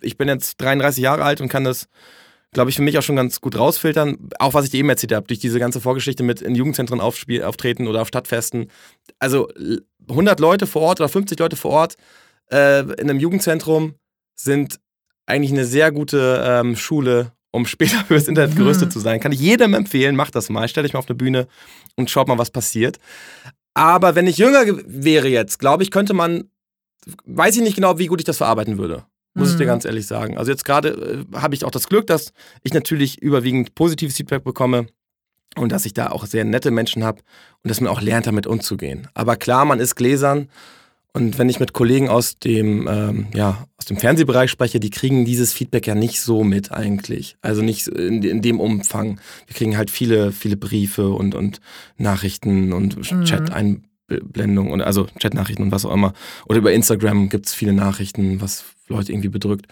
[SPEAKER 1] Ich bin jetzt 33 Jahre alt und kann das, glaube ich, für mich auch schon ganz gut rausfiltern. Auch was ich dir eben erzählt habe, durch diese ganze Vorgeschichte mit in Jugendzentren auftreten oder auf Stadtfesten. Also 100 Leute vor Ort oder 50 Leute vor Ort äh, in einem Jugendzentrum sind eigentlich eine sehr gute ähm, Schule, um später fürs Internet
[SPEAKER 2] Mhm.
[SPEAKER 1] gerüstet zu sein. Kann ich jedem empfehlen, macht das mal. Stellt euch mal auf eine Bühne und schaut mal, was passiert. Aber wenn ich jünger ge- wäre jetzt, glaube ich, könnte man, weiß ich nicht genau, wie gut ich das verarbeiten würde. muss ich dir
[SPEAKER 2] Mhm.
[SPEAKER 1] ganz ehrlich sagen. Also jetzt gerade äh, habe ich auch das Glück, dass ich natürlich überwiegend positives Feedback bekomme und dass ich da auch sehr nette Menschen habe und dass man auch lernt, damit umzugehen. Aber klar, man ist gläsern und wenn ich mit Kollegen aus dem, ähm, ja, aus dem Fernsehbereich spreche, die kriegen dieses Feedback ja nicht so mit eigentlich. Also nicht in, in dem Umfang. Wir kriegen halt viele, viele Briefe und, und Nachrichten und
[SPEAKER 2] Mhm.
[SPEAKER 1] Chat-Einblendungen und also Chat-Nachrichten und was auch immer. Oder über Instagram gibt es viele Nachrichten, was Leute irgendwie bedrückt.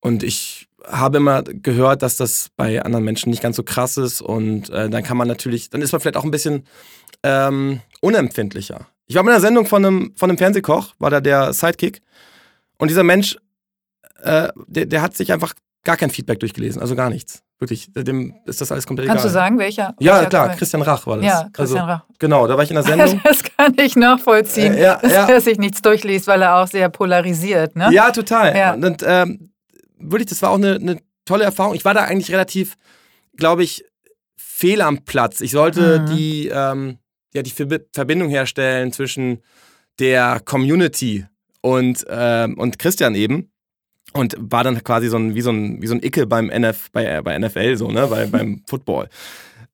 [SPEAKER 1] Und ich habe immer gehört, dass das bei anderen Menschen nicht ganz so krass ist und äh, dann kann man natürlich, dann ist man vielleicht auch ein bisschen ähm, unempfindlicher. Ich war bei einer Sendung von einem, von einem Fernsehkoch, war da der Sidekick und dieser Mensch, äh, der, der hat sich einfach gar kein Feedback durchgelesen, also gar nichts. Wirklich, dem ist das alles komplett
[SPEAKER 2] Kannst du
[SPEAKER 1] egal.
[SPEAKER 2] sagen, welcher?
[SPEAKER 1] Ja,
[SPEAKER 2] welcher
[SPEAKER 1] klar,
[SPEAKER 2] Comic?
[SPEAKER 1] Christian Rach war das.
[SPEAKER 2] Ja, Christian
[SPEAKER 1] also,
[SPEAKER 2] Rach.
[SPEAKER 1] Genau, da war ich in der Sendung.
[SPEAKER 2] Das kann ich nachvollziehen,
[SPEAKER 1] Äh, ja,
[SPEAKER 2] dass
[SPEAKER 1] ja.
[SPEAKER 2] er sich nichts durchliest, weil er auch sehr polarisiert. Ne?
[SPEAKER 1] Ja, total.
[SPEAKER 2] Ja.
[SPEAKER 1] Und ähm, wirklich, das war auch eine, eine tolle Erfahrung. Ich war da eigentlich relativ, glaube ich, fehl am Platz. Ich sollte
[SPEAKER 2] Mhm.
[SPEAKER 1] die, ähm, ja, die Verbi- Verbindung herstellen zwischen der Community und, ähm, und Christian eben. Und war dann quasi so ein, wie so ein, wie so ein Icke beim NF, bei, äh, bei NFL, so, ne, bei, beim Football.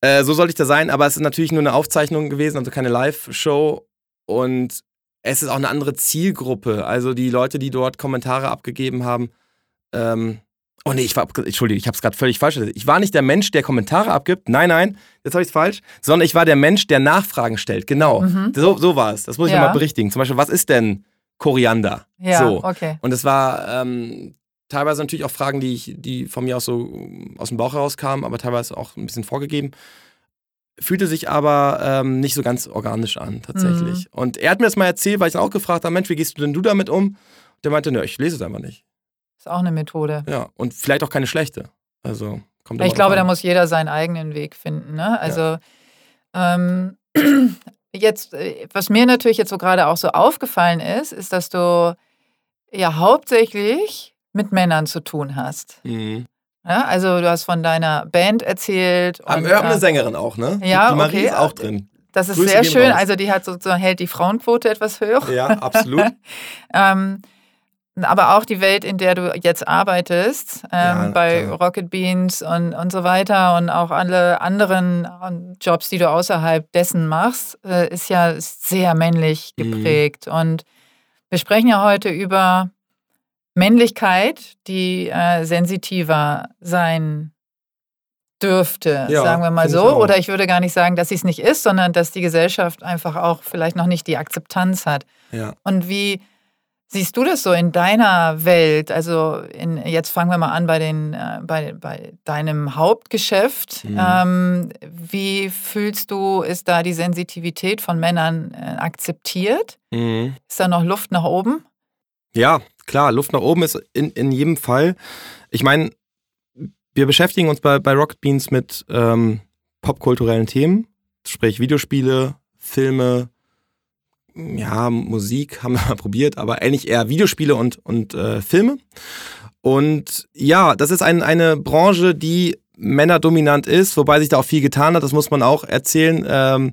[SPEAKER 1] Äh, so sollte ich da sein, aber es ist natürlich nur eine Aufzeichnung gewesen, also keine Live-Show. Und es ist auch eine andere Zielgruppe. Also die Leute, die dort Kommentare abgegeben haben. Ähm, oh nee, ich war, Entschuldige, ich habe es gerade völlig falsch gesagt. Ich war nicht der Mensch, der Kommentare abgibt. Nein, nein, jetzt habe ich es falsch. Sondern ich war der Mensch, der Nachfragen stellt. Genau.
[SPEAKER 2] Mhm.
[SPEAKER 1] So, so war es. Das muss ich
[SPEAKER 2] Ja.
[SPEAKER 1] nochmal berichtigen. Zum Beispiel, was ist denn Koriander?
[SPEAKER 2] Ja,
[SPEAKER 1] So.
[SPEAKER 2] okay.
[SPEAKER 1] Und es war ähm, teilweise natürlich auch Fragen, die, ich, die von mir aus so ähm, aus dem Bauch heraus kamen, aber teilweise auch ein bisschen vorgegeben. Fühlte sich aber ähm, nicht so ganz organisch an, tatsächlich.
[SPEAKER 2] Mhm.
[SPEAKER 1] Und er hat mir das mal erzählt, weil ich dann auch gefragt habe: Mensch, wie gehst du denn du damit um? Der meinte: Nö, ich lese es einfach nicht.
[SPEAKER 2] Ist auch eine Methode.
[SPEAKER 1] Ja, und vielleicht auch keine schlechte. Also kommt
[SPEAKER 2] Ich glaube,
[SPEAKER 1] drauf
[SPEAKER 2] da
[SPEAKER 1] an.
[SPEAKER 2] muss jeder seinen eigenen Weg finden. Ne? Also ähm, jetzt, äh, was mir natürlich jetzt so gerade auch so aufgefallen ist, ist, dass du ja hauptsächlich mit Männern zu tun hast.
[SPEAKER 1] Mhm.
[SPEAKER 2] Ja? Also du hast von deiner Band erzählt. Und,
[SPEAKER 1] wir haben eine Sängerin auch, ne?
[SPEAKER 2] ja,
[SPEAKER 1] die Marie
[SPEAKER 2] okay.
[SPEAKER 1] ist auch drin.
[SPEAKER 2] das ist
[SPEAKER 1] Grüße
[SPEAKER 2] sehr schön.
[SPEAKER 1] raus.
[SPEAKER 2] Also die hat sozusagen hält die Frauenquote etwas höher.
[SPEAKER 1] Ja, absolut.
[SPEAKER 2] Ähm, aber auch die Welt, in der du jetzt arbeitest, ähm,
[SPEAKER 1] Ja,
[SPEAKER 2] bei
[SPEAKER 1] klar.
[SPEAKER 2] Rocket Beans und, und so weiter und auch alle anderen ähm, Jobs, die du außerhalb dessen machst, äh, ist ja sehr männlich
[SPEAKER 1] Mhm.
[SPEAKER 2] geprägt. Und wir sprechen ja heute über Männlichkeit, die äh, sensitiver sein dürfte,
[SPEAKER 1] Ja,
[SPEAKER 2] sagen wir mal
[SPEAKER 1] ich
[SPEAKER 2] so.
[SPEAKER 1] auch.
[SPEAKER 2] Oder ich würde gar nicht sagen, dass sie es nicht ist, sondern dass die Gesellschaft einfach auch vielleicht noch nicht die Akzeptanz hat.
[SPEAKER 1] Ja.
[SPEAKER 2] Und wie siehst du das so in deiner Welt? Also in, jetzt fangen wir mal an bei, den, äh, bei, bei deinem Hauptgeschäft.
[SPEAKER 1] Mhm.
[SPEAKER 2] Ähm, wie fühlst du, ist da die Sensitivität von Männern äh, akzeptiert?
[SPEAKER 1] Mhm.
[SPEAKER 2] Ist da noch Luft nach oben?
[SPEAKER 1] Ja, klar, Luft nach oben ist in, in jedem Fall. Ich meine, wir beschäftigen uns bei, bei Rocket Beans mit ähm, popkulturellen Themen, sprich Videospiele, Filme, ja, Musik haben wir mal probiert, aber eigentlich eher Videospiele und, und äh, Filme. Und ja, das ist ein, eine Branche, die männerdominant ist, wobei sich da auch viel getan hat, das muss man auch erzählen. Ähm,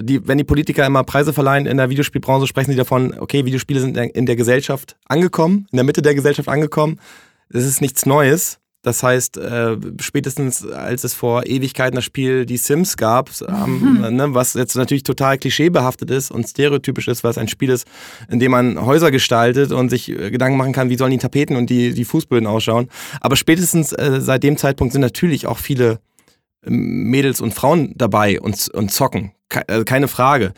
[SPEAKER 1] die, wenn die Politiker immer Preise verleihen in der Videospielbranche, sprechen sie davon, okay, Videospiele sind in der, Gesellschaft angekommen, in der Mitte der Gesellschaft angekommen. Das ist nichts Neues. Das heißt, äh, spätestens als es vor Ewigkeiten das Spiel Die Sims gab, haben, ne, was jetzt natürlich total klischeebehaftet ist und stereotypisch ist, was ein Spiel ist, in dem man Häuser gestaltet und sich äh, Gedanken machen kann, wie sollen die Tapeten und die, die Fußböden ausschauen. Aber spätestens äh, seit dem Zeitpunkt sind natürlich auch viele ähm, Mädels und Frauen dabei und, und zocken. Ke äh, keine Frage.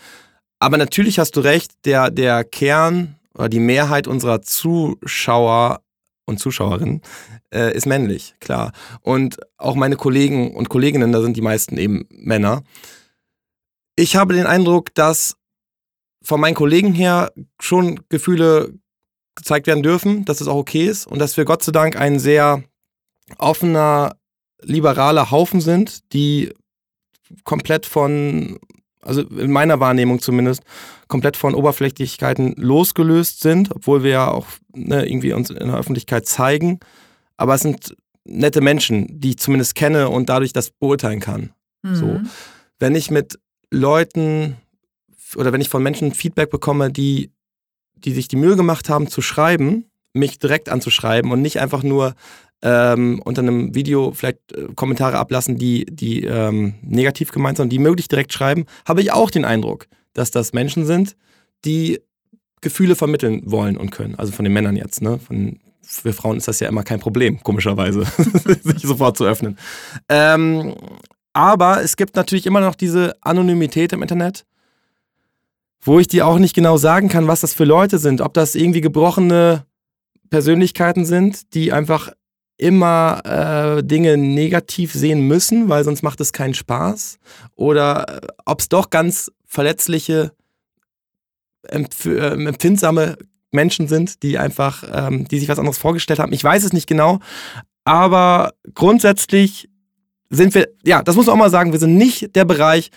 [SPEAKER 1] Aber natürlich hast du recht, der, der Kern oder die Mehrheit unserer Zuschauer und Zuschauerinnen äh, ist männlich, klar. Und auch meine Kollegen und Kolleginnen, da sind die meisten eben Männer. Ich habe den Eindruck, dass von meinen Kollegen her schon Gefühle gezeigt werden dürfen, dass es auch okay ist und dass wir Gott sei Dank ein sehr offener, liberaler Haufen sind, die komplett von, also in meiner Wahrnehmung zumindest, komplett von Oberflächlichkeiten losgelöst sind, obwohl wir ja auch ne, irgendwie uns in der Öffentlichkeit zeigen. Aber es sind nette Menschen, die ich zumindest kenne und dadurch das beurteilen kann. So.
[SPEAKER 2] Mhm.
[SPEAKER 1] Wenn ich mit Leuten oder wenn ich von Menschen Feedback bekomme, die, die sich die Mühe gemacht haben zu schreiben mich direkt anzuschreiben und nicht einfach nur ähm, unter einem Video vielleicht äh, Kommentare ablassen, die, die ähm, negativ gemeint sind, die möglich direkt schreiben, habe ich auch den Eindruck, dass das Menschen sind, die Gefühle vermitteln wollen und können. Also von den Männern jetzt. Ne? Von, für Frauen ist das ja immer kein Problem, komischerweise, sich sofort zu öffnen. Ähm, aber es gibt natürlich immer noch diese Anonymität im Internet, wo ich dir auch nicht genau sagen kann, was das für Leute sind. Ob das irgendwie gebrochene Persönlichkeiten sind, die einfach immer äh, Dinge negativ sehen müssen, weil sonst macht es keinen Spaß. Oder äh, ob es doch ganz verletzliche, empf äh, empfindsame Menschen sind, die einfach, ähm, die sich was anderes vorgestellt haben. Ich weiß es nicht genau, aber grundsätzlich sind wir, ja, das muss man auch mal sagen, wir sind nicht der Bereich,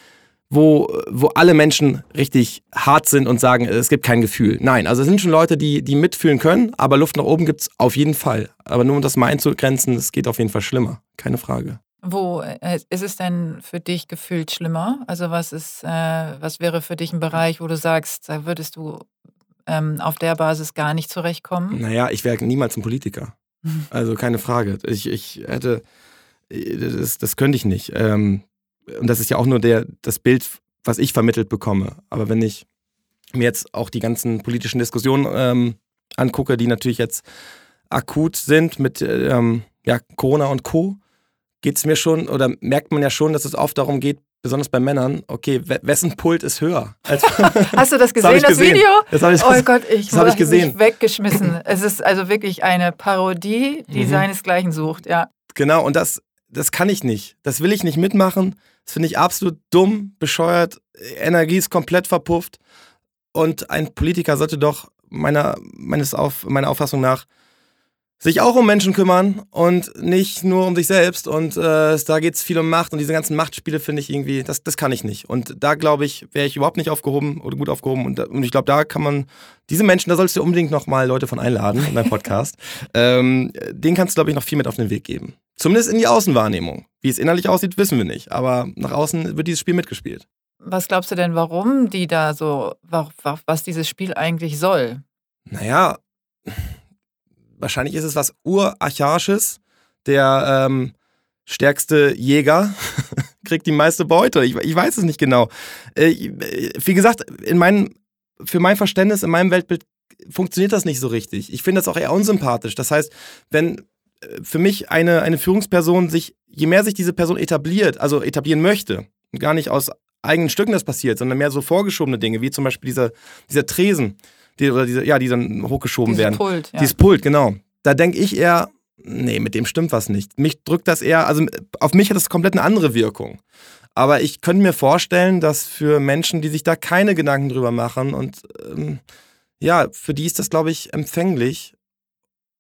[SPEAKER 1] wo, wo alle Menschen richtig hart sind und sagen, es gibt kein Gefühl. Nein, also es sind schon Leute, die, die mitfühlen können, aber Luft nach oben gibt es auf jeden Fall. Aber nur um das mal einzugrenzen, es geht auf jeden Fall schlimmer. Keine Frage.
[SPEAKER 2] Wo äh, ist es denn für dich gefühlt schlimmer? Also was ist, äh, was wäre für dich ein Bereich, wo du sagst, da würdest du ähm, auf der Basis gar nicht zurechtkommen?
[SPEAKER 1] Naja, ich wäre niemals ein Politiker. Also keine Frage. Ich, ich hätte, das, das könnte ich nicht. Ähm, und das ist ja auch nur der, das Bild, was ich vermittelt bekomme. Aber wenn ich mir jetzt auch die ganzen politischen Diskussionen ähm, angucke, die natürlich jetzt akut sind mit ähm, ja, Corona und Co., geht es mir schon oder merkt man ja schon, dass es oft darum geht, besonders bei Männern, okay, wessen Pult ist höher?
[SPEAKER 2] Hast du das gesehen, das,
[SPEAKER 1] das
[SPEAKER 2] gesehen. Video?
[SPEAKER 1] Das ich,
[SPEAKER 2] oh Gott, ich
[SPEAKER 1] habe ich gesehen.
[SPEAKER 2] weggeschmissen. es ist also wirklich eine Parodie, die mhm. seinesgleichen sucht, ja.
[SPEAKER 1] Genau, und das, das kann ich nicht. Das will ich nicht mitmachen. Das finde ich absolut dumm, bescheuert. Energie ist komplett verpufft. Und ein Politiker sollte doch meiner, meines Auf, meiner Auffassung nach sich auch um Menschen kümmern und nicht nur um sich selbst. Und äh, da geht es viel um Macht und diese ganzen Machtspiele finde ich irgendwie, das, das kann ich nicht. Und da glaube ich, wäre ich überhaupt nicht aufgehoben oder gut aufgehoben. Und, und ich glaube, da kann man, diese Menschen, da sollst du unbedingt nochmal Leute von einladen in deinem Podcast. ähm, den kannst du, glaube ich, noch viel mit auf den Weg geben. Zumindest in die Außenwahrnehmung. Wie es innerlich aussieht, wissen wir nicht. Aber nach außen wird dieses Spiel mitgespielt.
[SPEAKER 2] Was glaubst du denn, warum die da so, was dieses Spiel eigentlich soll?
[SPEAKER 1] Naja, wahrscheinlich ist es was urarchaisches. Der ähm, stärkste Jäger kriegt die meiste Beute. Ich, ich weiß es nicht genau. Äh, wie gesagt, in mein, für mein Verständnis, in meinem Weltbild funktioniert das nicht so richtig. Ich finde das auch eher unsympathisch. Das heißt, wenn für mich eine, eine Führungsperson sich, je mehr sich diese Person etabliert, also etablieren möchte, gar nicht aus eigenen Stücken das passiert, sondern mehr so vorgeschobene Dinge, wie zum Beispiel dieser, dieser Tresen, die, oder diese, ja, die dann hochgeschoben
[SPEAKER 2] Dieses
[SPEAKER 1] werden.
[SPEAKER 2] Pult, ja.
[SPEAKER 1] Dieses Pult, genau. Da denke ich eher, nee, mit dem stimmt was nicht. Mich drückt das eher, also auf mich hat das komplett eine andere Wirkung. Aber ich könnte mir vorstellen, dass für Menschen, die sich da keine Gedanken drüber machen und ähm, ja, für die ist das, glaube ich, empfänglich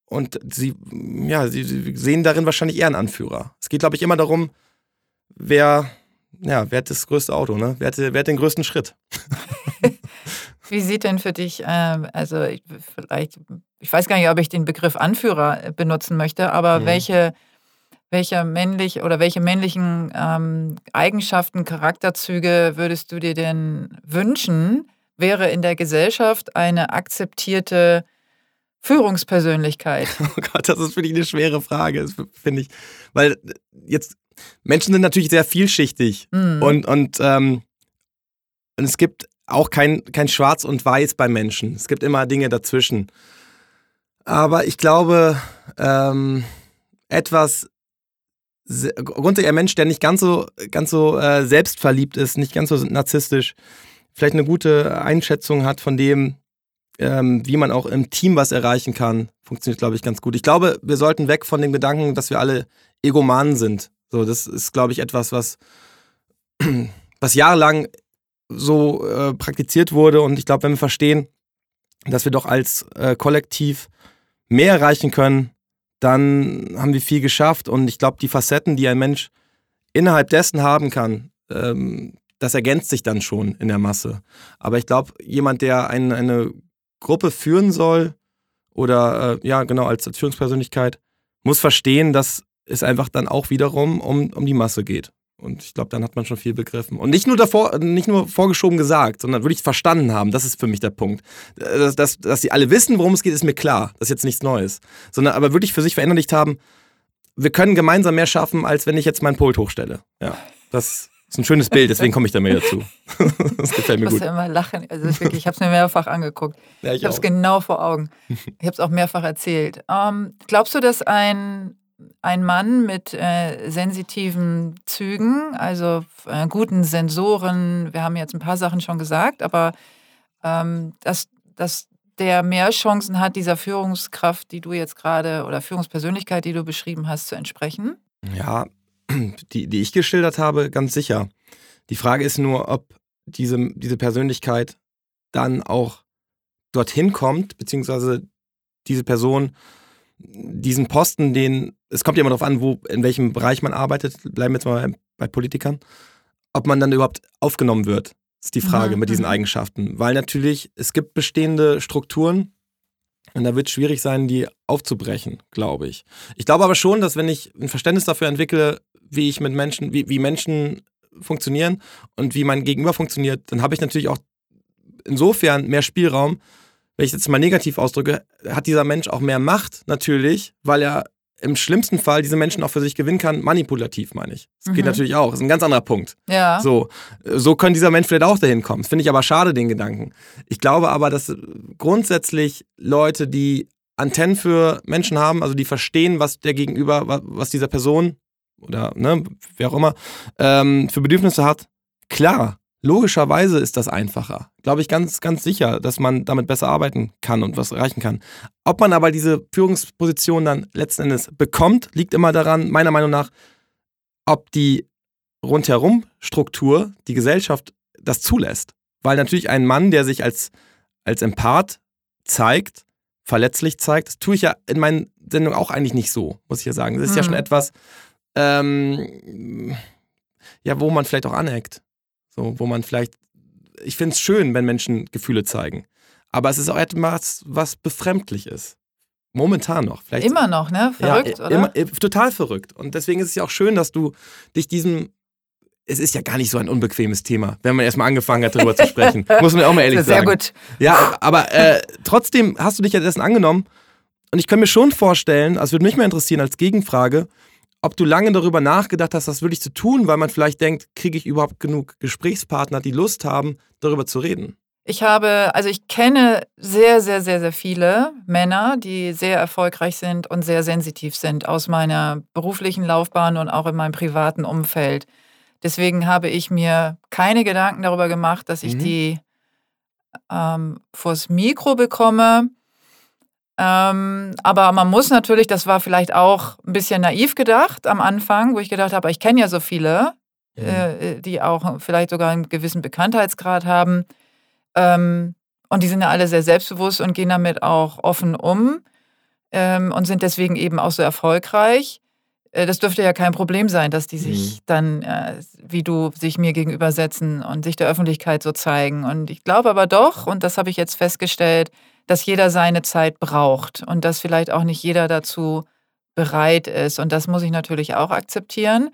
[SPEAKER 1] und sie, ja, sie, sie sehen darin wahrscheinlich eher einen Anführer. Es geht, glaube ich, immer darum, wer, ja, wer hat das größte Auto, ne? Wer hat, wer hat den größten Schritt?
[SPEAKER 2] Wie sieht denn für dich, ähm, also vielleicht, ich weiß gar nicht, ob ich den Begriff Anführer äh, benutzen möchte, aber mhm. welche, welcher männlich oder welche männlichen ähm, Eigenschaften, Charakterzüge würdest du dir denn wünschen, wäre in der Gesellschaft eine akzeptierte Führungspersönlichkeit?
[SPEAKER 1] Oh Gott, das ist für dich eine schwere Frage, finde ich. Weil jetzt, Menschen sind natürlich sehr vielschichtig mhm. und, und, ähm, und es gibt auch kein, kein Schwarz und Weiß bei Menschen. Es gibt immer Dinge dazwischen. Aber ich glaube, ähm, etwas, grundsätzlich ein Mensch, der nicht ganz so, ganz so äh, selbstverliebt ist, nicht ganz so narzisstisch, vielleicht eine gute Einschätzung hat von dem, ähm, wie man auch im Team was erreichen kann, funktioniert, glaube ich, ganz gut. Ich glaube, wir sollten weg von dem Gedanken, dass wir alle Egomanen sind. So, das ist, glaube ich, etwas, was, was jahrelang so äh, praktiziert wurde. Und ich glaube, wenn wir verstehen, dass wir doch als äh, Kollektiv mehr erreichen können, dann haben wir viel geschafft. Und ich glaube, die Facetten, die ein Mensch innerhalb dessen haben kann, ähm, das ergänzt sich dann schon in der Masse. Aber ich glaube, jemand, der ein, eine Gruppe führen soll oder äh, ja, genau, als, als Führungspersönlichkeit, muss verstehen, dass es einfach dann auch wiederum um, um die Masse geht. Und ich glaube, dann hat man schon viel begriffen. Und nicht nur davor, nicht nur vorgeschoben gesagt, sondern wirklich verstanden haben. Das ist für mich der Punkt. Dass, dass, dass sie alle wissen, worum es geht, ist mir klar. Das ist jetzt nichts Neues. Sondern aber wirklich für sich verinnerlicht haben, wir können gemeinsam mehr schaffen, als wenn ich jetzt meinen Pult hochstelle. Ja, das ist ein schönes Bild, deswegen komme ich da mehr dazu. das gefällt mir gut.
[SPEAKER 2] Ich muss immer lachen. Also wirklich, ich habe es mir mehrfach angeguckt. Ja, ich ich habe es genau vor Augen. Ich habe es auch mehrfach erzählt. Ähm, glaubst du, dass ein ein Mann mit äh, sensitiven Zügen, also äh, guten Sensoren, wir haben jetzt ein paar Sachen schon gesagt, aber ähm, dass, dass der mehr Chancen hat, dieser Führungskraft, die du jetzt gerade oder Führungspersönlichkeit, die du beschrieben hast, zu entsprechen?
[SPEAKER 1] Ja, die, die ich geschildert habe, ganz sicher. Die Frage ist nur, ob diese, diese Persönlichkeit dann auch dorthin kommt, beziehungsweise diese Person diesen Posten, den, es kommt ja immer darauf an, wo, in welchem Bereich man arbeitet, bleiben wir jetzt mal bei Politikern, ob man dann überhaupt aufgenommen wird, ist die Frage mhm. mit diesen. Eigenschaften. Weil natürlich, es gibt bestehende Strukturen und da wird es schwierig sein, die aufzubrechen, glaube ich. Ich glaube aber schon, dass wenn ich ein Verständnis dafür entwickle, wie ich mit Menschen, wie, wie Menschen funktionieren und wie mein Gegenüber funktioniert, dann habe ich natürlich auch insofern mehr Spielraum, wenn ich jetzt mal negativ ausdrücke, hat dieser Mensch auch mehr Macht natürlich, weil er im schlimmsten Fall diese Menschen auch für sich gewinnen kann, manipulativ meine ich. Das mhm. geht natürlich auch, das ist ein ganz anderer Punkt.
[SPEAKER 2] Ja.
[SPEAKER 1] So, so können dieser Mensch vielleicht auch dahin kommen. Das finde ich aber schade, den Gedanken. Ich glaube aber, dass grundsätzlich Leute, die Antennen für Menschen haben, also die verstehen, was der Gegenüber, was dieser Person oder ne, wer auch immer ähm, für Bedürfnisse hat, klar, Logischerweise ist das einfacher. Glaube ich ganz, ganz sicher, dass man damit besser arbeiten kann und was erreichen kann. Ob man aber diese Führungsposition dann letzten Endes bekommt, liegt immer daran, meiner Meinung nach, ob die rundherum Struktur, die Gesellschaft das zulässt. Weil natürlich ein Mann, der sich als, als Empath zeigt, verletzlich zeigt, das tue ich ja in meinen Sendungen auch eigentlich nicht so, muss ich ja sagen. Das ist mhm. ja schon etwas, ähm, ja, wo man vielleicht auch aneckt. So, wo man vielleicht, ich finde es schön, wenn Menschen Gefühle zeigen. Aber es ist auch etwas, was befremdlich ist. Momentan noch. Vielleicht,
[SPEAKER 2] immer noch, ne? Verrückt,
[SPEAKER 1] ja,
[SPEAKER 2] oder?
[SPEAKER 1] Immer, total verrückt. Und deswegen ist es ja auch schön, dass du dich diesem es ist ja gar nicht so ein unbequemes Thema, wenn man erstmal angefangen hat, darüber zu sprechen. Muss man ja auch mal ehrlich
[SPEAKER 2] sehr
[SPEAKER 1] sagen.
[SPEAKER 2] Sehr gut.
[SPEAKER 1] Ja, aber äh, trotzdem hast du dich ja dessen angenommen. Und ich kann mir schon vorstellen, also würde mich mal interessieren als Gegenfrage, ob du lange darüber nachgedacht hast, das wirklich zu tun, weil man vielleicht denkt, kriege ich überhaupt genug Gesprächspartner, die Lust haben, darüber zu reden?
[SPEAKER 2] Ich habe, also ich kenne sehr, sehr, sehr, sehr viele Männer, die sehr erfolgreich sind und sehr sensitiv sind aus meiner beruflichen Laufbahn und auch in meinem privaten Umfeld. Deswegen habe ich mir keine Gedanken darüber gemacht, dass ich mhm. die ähm, vors Mikro bekomme. Ähm, aber man muss natürlich, das war vielleicht auch ein bisschen naiv gedacht am Anfang, wo ich gedacht habe, ich kenne ja so viele, ja. Äh, die auch vielleicht sogar einen gewissen Bekanntheitsgrad haben. Ähm, und die sind ja alle sehr selbstbewusst und gehen damit auch offen um ähm, und sind deswegen eben auch so erfolgreich. Äh, das dürfte ja kein Problem sein, dass die sich mhm. dann, äh, wie du, sich mir gegenübersetzen und sich der Öffentlichkeit so zeigen. Und ich glaube aber doch, und das habe ich jetzt festgestellt, dass jeder seine Zeit braucht und dass vielleicht auch nicht jeder dazu bereit ist. Und das muss ich natürlich auch akzeptieren.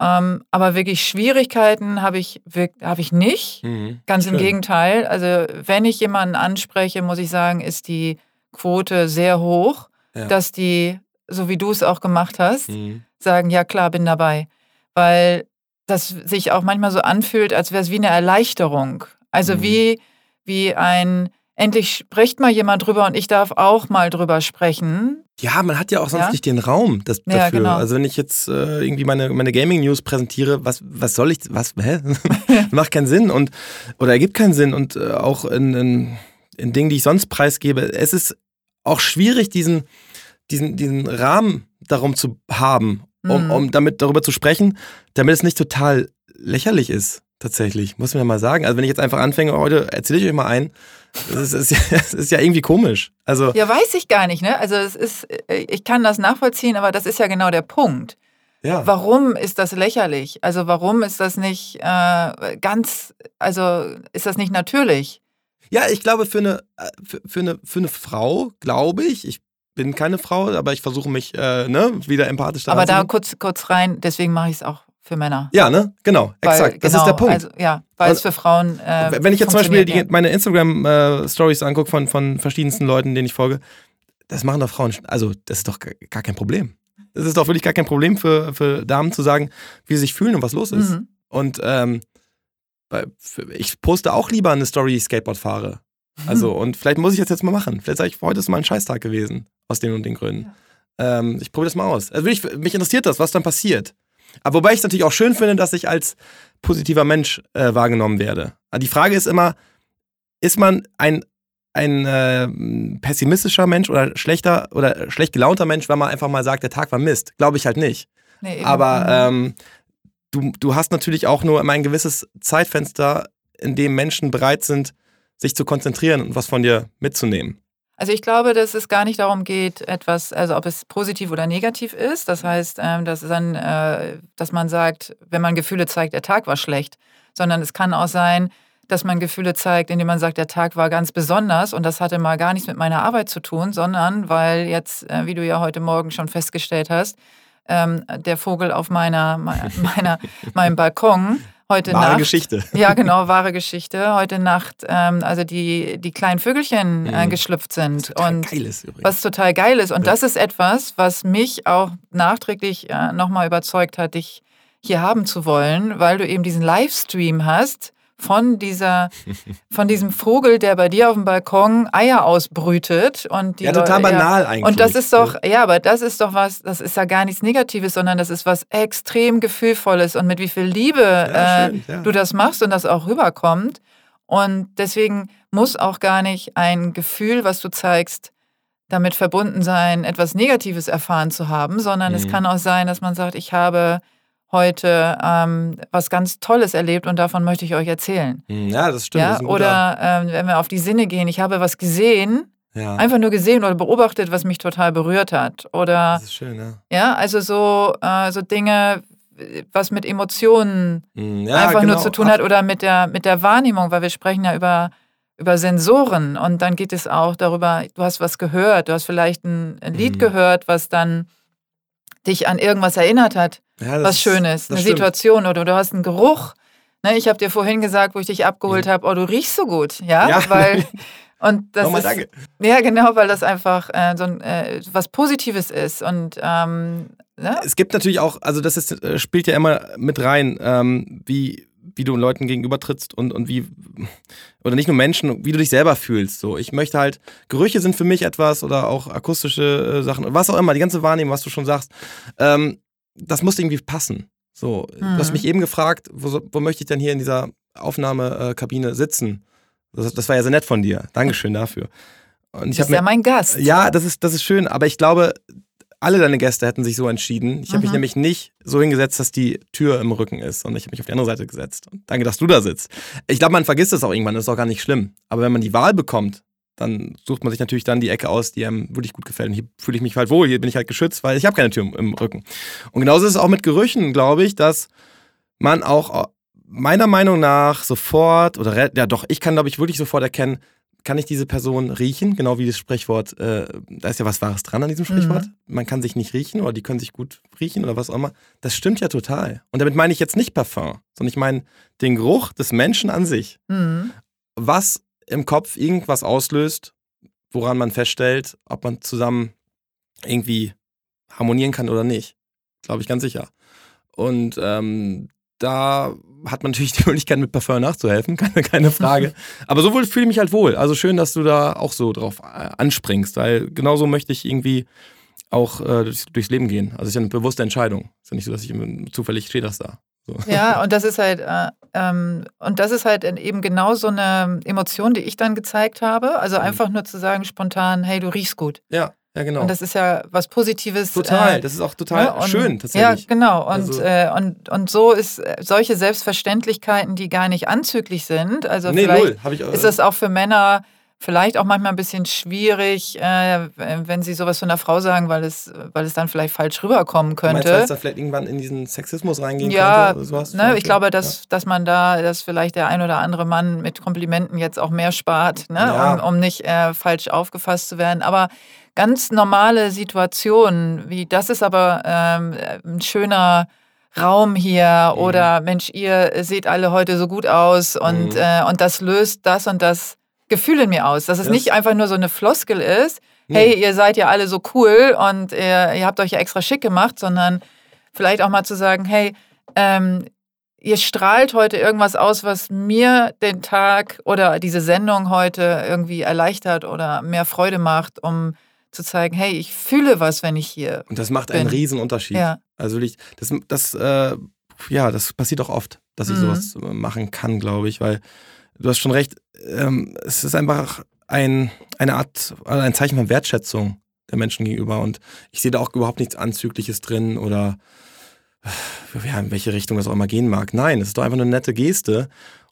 [SPEAKER 2] Ähm, aber wirklich Schwierigkeiten habe ich, hab ich nicht. Mhm. Ganz Schön. im Gegenteil. Also wenn ich jemanden anspreche, muss ich sagen, ist die Quote sehr hoch, ja. dass die, so wie du es auch gemacht hast, mhm. sagen, ja klar, bin dabei. Weil das sich auch manchmal so anfühlt, als wäre es wie eine Erleichterung. Also mhm. wie, wie ein endlich spricht mal jemand drüber und ich darf auch mal drüber sprechen.
[SPEAKER 1] Ja, man hat ja auch sonst ja? nicht den Raum das, dafür. Ja, genau. Also wenn ich jetzt äh, irgendwie meine, meine Gaming-News präsentiere, was, was soll ich, was, hä? Macht keinen Sinn und oder ergibt keinen Sinn und äh, auch in, in, in Dingen, die ich sonst preisgebe. Es ist auch schwierig, diesen, diesen, diesen Rahmen darum zu haben, um, mhm. um damit darüber zu sprechen, damit es nicht total lächerlich ist tatsächlich, muss man ja mal sagen. Also wenn ich jetzt einfach anfange, heute erzähle ich euch mal ein, das ist, das ist, ja irgendwie komisch. Also
[SPEAKER 2] ja, weiß ich gar nicht, ne? Also es ist, ich kann das nachvollziehen, aber das ist ja genau der Punkt. Ja. Warum ist das lächerlich? Also warum ist das nicht äh, ganz, also ist das nicht natürlich?
[SPEAKER 1] Ja, ich glaube, für eine, äh, für, für, eine, für eine Frau, glaube ich, ich bin keine Frau, aber ich versuche mich äh, ne, wieder empathisch
[SPEAKER 2] zu Aber da kurz, kurz rein, deswegen mache ich es auch für Männer.
[SPEAKER 1] Ja, ne? Genau,
[SPEAKER 2] Weil,
[SPEAKER 1] exakt. Das
[SPEAKER 2] genau,
[SPEAKER 1] ist der Punkt.
[SPEAKER 2] Also, ja, weil es für Frauen. Äh,
[SPEAKER 1] Wenn ich jetzt zum Beispiel die, meine Instagram-Stories angucke von, von verschiedensten Leuten, denen ich folge, das machen doch Frauen. Also, das ist doch gar- kein Problem. Das ist doch wirklich gar kein Problem für, für Damen zu sagen, wie sie sich fühlen und was los ist.
[SPEAKER 2] Mhm.
[SPEAKER 1] Und ähm, ich poste auch lieber eine Story, ich Skateboard fahre. Also, und vielleicht muss ich das jetzt mal machen. Vielleicht sage ich, heute ist mal ein Scheißtag gewesen, aus den und den Gründen. Ähm, ich probiere das mal aus. Also wirklich, mich interessiert das, was dann passiert. Aber wobei ich es natürlich auch schön finde, dass ich als positiver Mensch äh, wahrgenommen werde. Aber die Frage ist immer, ist man ein, ein äh, pessimistischer Mensch oder schlechter oder schlecht gelaunter Mensch, wenn man einfach mal sagt, der Tag war Mist? Glaube ich halt nicht.
[SPEAKER 2] Nee.
[SPEAKER 1] Aber
[SPEAKER 2] Mhm.
[SPEAKER 1] ähm, du, du hast natürlich auch nur immer ein gewisses Zeitfenster, in dem Menschen bereit sind, sich zu konzentrieren und was von dir mitzunehmen.
[SPEAKER 2] Also ich glaube, dass es gar nicht darum geht, etwas, also ob es positiv oder negativ ist. Das heißt, ähm, dass, dann, äh, dass man sagt, wenn man Gefühle zeigt, der Tag war schlecht, sondern es kann auch sein, dass man Gefühle zeigt, indem man sagt, der Tag war ganz besonders und das hatte mal gar nichts mit meiner Arbeit zu tun, sondern weil jetzt, äh, wie du ja heute Morgen schon festgestellt hast, ähm, der Vogel auf meiner, meiner, meinem Balkon heute
[SPEAKER 1] Wahre
[SPEAKER 2] Nacht
[SPEAKER 1] Geschichte.
[SPEAKER 2] ja, genau, wahre Geschichte. Heute Nacht, ähm, also die, die kleinen Vögelchen äh,
[SPEAKER 1] Mhm.
[SPEAKER 2] geschlüpft sind.
[SPEAKER 1] Total
[SPEAKER 2] und
[SPEAKER 1] geil ist übrigens.
[SPEAKER 2] was total geil ist. Und
[SPEAKER 1] Ja.
[SPEAKER 2] das ist etwas, was mich auch nachträglich äh, nochmal überzeugt hat, dich hier haben zu wollen, weil du eben diesen Livestream hast von dieser, von diesem Vogel, der bei dir auf dem Balkon Eier ausbrütet. Und die
[SPEAKER 1] ja, total
[SPEAKER 2] Leute-
[SPEAKER 1] banal eigentlich.
[SPEAKER 2] und das ist doch, ja, aber das ist doch was, das ist ja gar nichts Negatives, sondern das ist was extrem Gefühlvolles und mit wie viel Liebe
[SPEAKER 1] Ja,
[SPEAKER 2] äh,
[SPEAKER 1] schön, ja.
[SPEAKER 2] du das machst und das auch rüberkommt. Und deswegen muss auch gar nicht ein Gefühl, was du zeigst, damit verbunden sein, etwas Negatives erfahren zu haben, sondern es
[SPEAKER 1] Mhm.
[SPEAKER 2] kann auch sein, dass man sagt, ich habe heute ähm, was ganz Tolles erlebt und davon möchte ich euch erzählen.
[SPEAKER 1] Hm, Ja, das stimmt.
[SPEAKER 2] ja?
[SPEAKER 1] das
[SPEAKER 2] Oder ähm, wenn wir auf die Sinne gehen, ich habe was gesehen,
[SPEAKER 1] ja,
[SPEAKER 2] einfach nur gesehen oder beobachtet, was mich total berührt hat. Oder
[SPEAKER 1] das ist schön, ja.
[SPEAKER 2] ja, also so, äh, so Dinge, was mit Emotionen
[SPEAKER 1] Hm, ja
[SPEAKER 2] einfach
[SPEAKER 1] genau.
[SPEAKER 2] nur zu tun hat oder mit der, mit der Wahrnehmung, weil wir sprechen ja über, über Sensoren und dann geht es auch darüber, du hast was gehört, du hast vielleicht ein, ein Lied
[SPEAKER 1] Mhm.
[SPEAKER 2] gehört, was dann dich an irgendwas erinnert hat,
[SPEAKER 1] Ja,
[SPEAKER 2] was Schönes, eine
[SPEAKER 1] stimmt.
[SPEAKER 2] Situation oder du hast einen Geruch. Ne, ich habe dir vorhin gesagt, wo ich dich abgeholt habe, oh, du riechst so gut, ja,
[SPEAKER 1] Ja.
[SPEAKER 2] weil und das
[SPEAKER 1] Nochmal
[SPEAKER 2] ist,
[SPEAKER 1] danke.
[SPEAKER 2] ja genau, weil das einfach äh, so ein, äh, was Positives ist und ähm, ne?
[SPEAKER 1] Es gibt natürlich auch, also das ist, äh, spielt ja immer mit rein, ähm, wie, wie du Leuten gegenüber trittst und, und wie, oder nicht nur Menschen, wie du dich selber fühlst. So, ich möchte halt, Gerüche sind für mich etwas oder auch akustische äh, Sachen, was auch immer, die ganze Wahrnehmung, was du schon sagst, ähm, das muss irgendwie passen. So, du hast
[SPEAKER 2] Mhm.
[SPEAKER 1] mich eben gefragt, wo, wo möchte ich denn hier in dieser Aufnahmekabine sitzen? Das, das war ja sehr nett von dir. Dankeschön dafür. Und ich
[SPEAKER 2] Du
[SPEAKER 1] habe
[SPEAKER 2] bist
[SPEAKER 1] mir
[SPEAKER 2] ja mein Gast.
[SPEAKER 1] ja, das ist, das ist schön, aber ich glaube, alle deine Gäste hätten sich so entschieden. Ich habe mich
[SPEAKER 2] Mhm.
[SPEAKER 1] nämlich nicht so hingesetzt, dass die Tür im Rücken ist, sondern ich habe mich auf die andere Seite gesetzt. Und danke, dass du da sitzt. Ich glaube, man vergisst es auch irgendwann, das ist auch gar nicht schlimm. Aber wenn man die Wahl bekommt, dann sucht man sich natürlich dann die Ecke aus, die einem wirklich gut gefällt. Und hier fühle ich mich halt wohl, hier bin ich halt geschützt, weil ich habe keine Tür im, Rücken. Und genauso ist es auch mit Gerüchen, glaube ich, dass man auch meiner Meinung nach sofort, oder ja doch, ich kann, glaube ich, wirklich sofort erkennen, kann ich diese Person riechen? Genau wie das Sprichwort, äh, da ist ja was Wahres dran an diesem Sprichwort. Man kann sich nicht riechen oder die können sich gut riechen oder was auch immer. Das stimmt ja total. Und damit meine ich jetzt nicht Parfum, sondern ich meine den Geruch des Menschen an sich.
[SPEAKER 2] Mhm.
[SPEAKER 1] Was im Kopf irgendwas auslöst, woran man feststellt, ob man zusammen irgendwie harmonieren kann oder nicht. Glaube ich ganz sicher. Und ähm, da hat man natürlich die Möglichkeit, mit Parfum nachzuhelfen, keine, keine Frage. Aber so fühle ich mich halt wohl. Also schön, dass du da auch so drauf äh, anspringst, weil genauso möchte ich irgendwie auch äh, durchs, durchs Leben gehen. Also es ist ja eine bewusste Entscheidung. Es ist ja nicht so, dass ich zufällig stehe das da. So.
[SPEAKER 2] Ja, und das ist halt, äh, ähm, und das ist halt eben genau so eine Emotion, die ich dann gezeigt habe. Also
[SPEAKER 1] Mhm.
[SPEAKER 2] einfach nur zu sagen spontan, hey, du riechst gut.
[SPEAKER 1] Ja, ja, genau.
[SPEAKER 2] Und das ist ja was Positives.
[SPEAKER 1] total.
[SPEAKER 2] äh,
[SPEAKER 1] das ist auch total
[SPEAKER 2] ne? Und-
[SPEAKER 1] schön,
[SPEAKER 2] Ja,
[SPEAKER 1] tatsächlich.
[SPEAKER 2] genau. Und,
[SPEAKER 1] Also-
[SPEAKER 2] äh, und, und so ist äh, solche Selbstverständlichkeiten, die gar nicht anzüglich sind. Also
[SPEAKER 1] nee,
[SPEAKER 2] vielleicht
[SPEAKER 1] null. Ich, äh,
[SPEAKER 2] ist das auch für Männer vielleicht auch manchmal ein bisschen schwierig, äh, wenn sie sowas von einer Frau sagen, weil es, weil es dann vielleicht falsch rüberkommen
[SPEAKER 1] Du meinst,
[SPEAKER 2] könnte.
[SPEAKER 1] weil es dann vielleicht irgendwann in diesen Sexismus reingehen
[SPEAKER 2] Ja,
[SPEAKER 1] könnte? oder sowas
[SPEAKER 2] ne, ich glaube, dass, dass man da, dass vielleicht der ein oder andere Mann mit Komplimenten jetzt auch mehr spart, ne,
[SPEAKER 1] Ja.
[SPEAKER 2] um, um nicht äh, falsch aufgefasst zu werden. Aber ganz normale Situationen, wie das ist aber ähm, ein schöner Raum hier
[SPEAKER 1] Mhm.
[SPEAKER 2] oder Mensch, ihr seht alle heute so gut aus und,
[SPEAKER 1] Mhm.
[SPEAKER 2] äh, und das löst das und das Gefühl in mir aus. Dass es
[SPEAKER 1] Das-
[SPEAKER 2] nicht einfach nur so eine Floskel ist,
[SPEAKER 1] Nee.
[SPEAKER 2] hey, ihr seid ja alle so cool und ihr, ihr habt euch ja extra schick gemacht, sondern vielleicht auch mal zu sagen, hey, ähm, ihr strahlt heute irgendwas aus, was mir den Tag oder diese Sendung heute irgendwie erleichtert oder mehr Freude macht, um zu zeigen, hey, ich fühle was, wenn ich hier.
[SPEAKER 1] Und das macht einen
[SPEAKER 2] bin.
[SPEAKER 1] riesen Unterschied.
[SPEAKER 2] Ja.
[SPEAKER 1] Also wirklich, das, das, äh, ja, das passiert auch oft, dass ich
[SPEAKER 2] Mhm.
[SPEAKER 1] sowas äh, machen kann, glaube ich, weil du hast schon recht, ähm, es ist einfach ein, eine Art, also ein Zeichen von Wertschätzung der Menschen gegenüber und ich sehe da auch überhaupt nichts Anzügliches drin oder äh, ja, in welche Richtung das auch immer gehen mag. Nein, es ist doch einfach eine nette Geste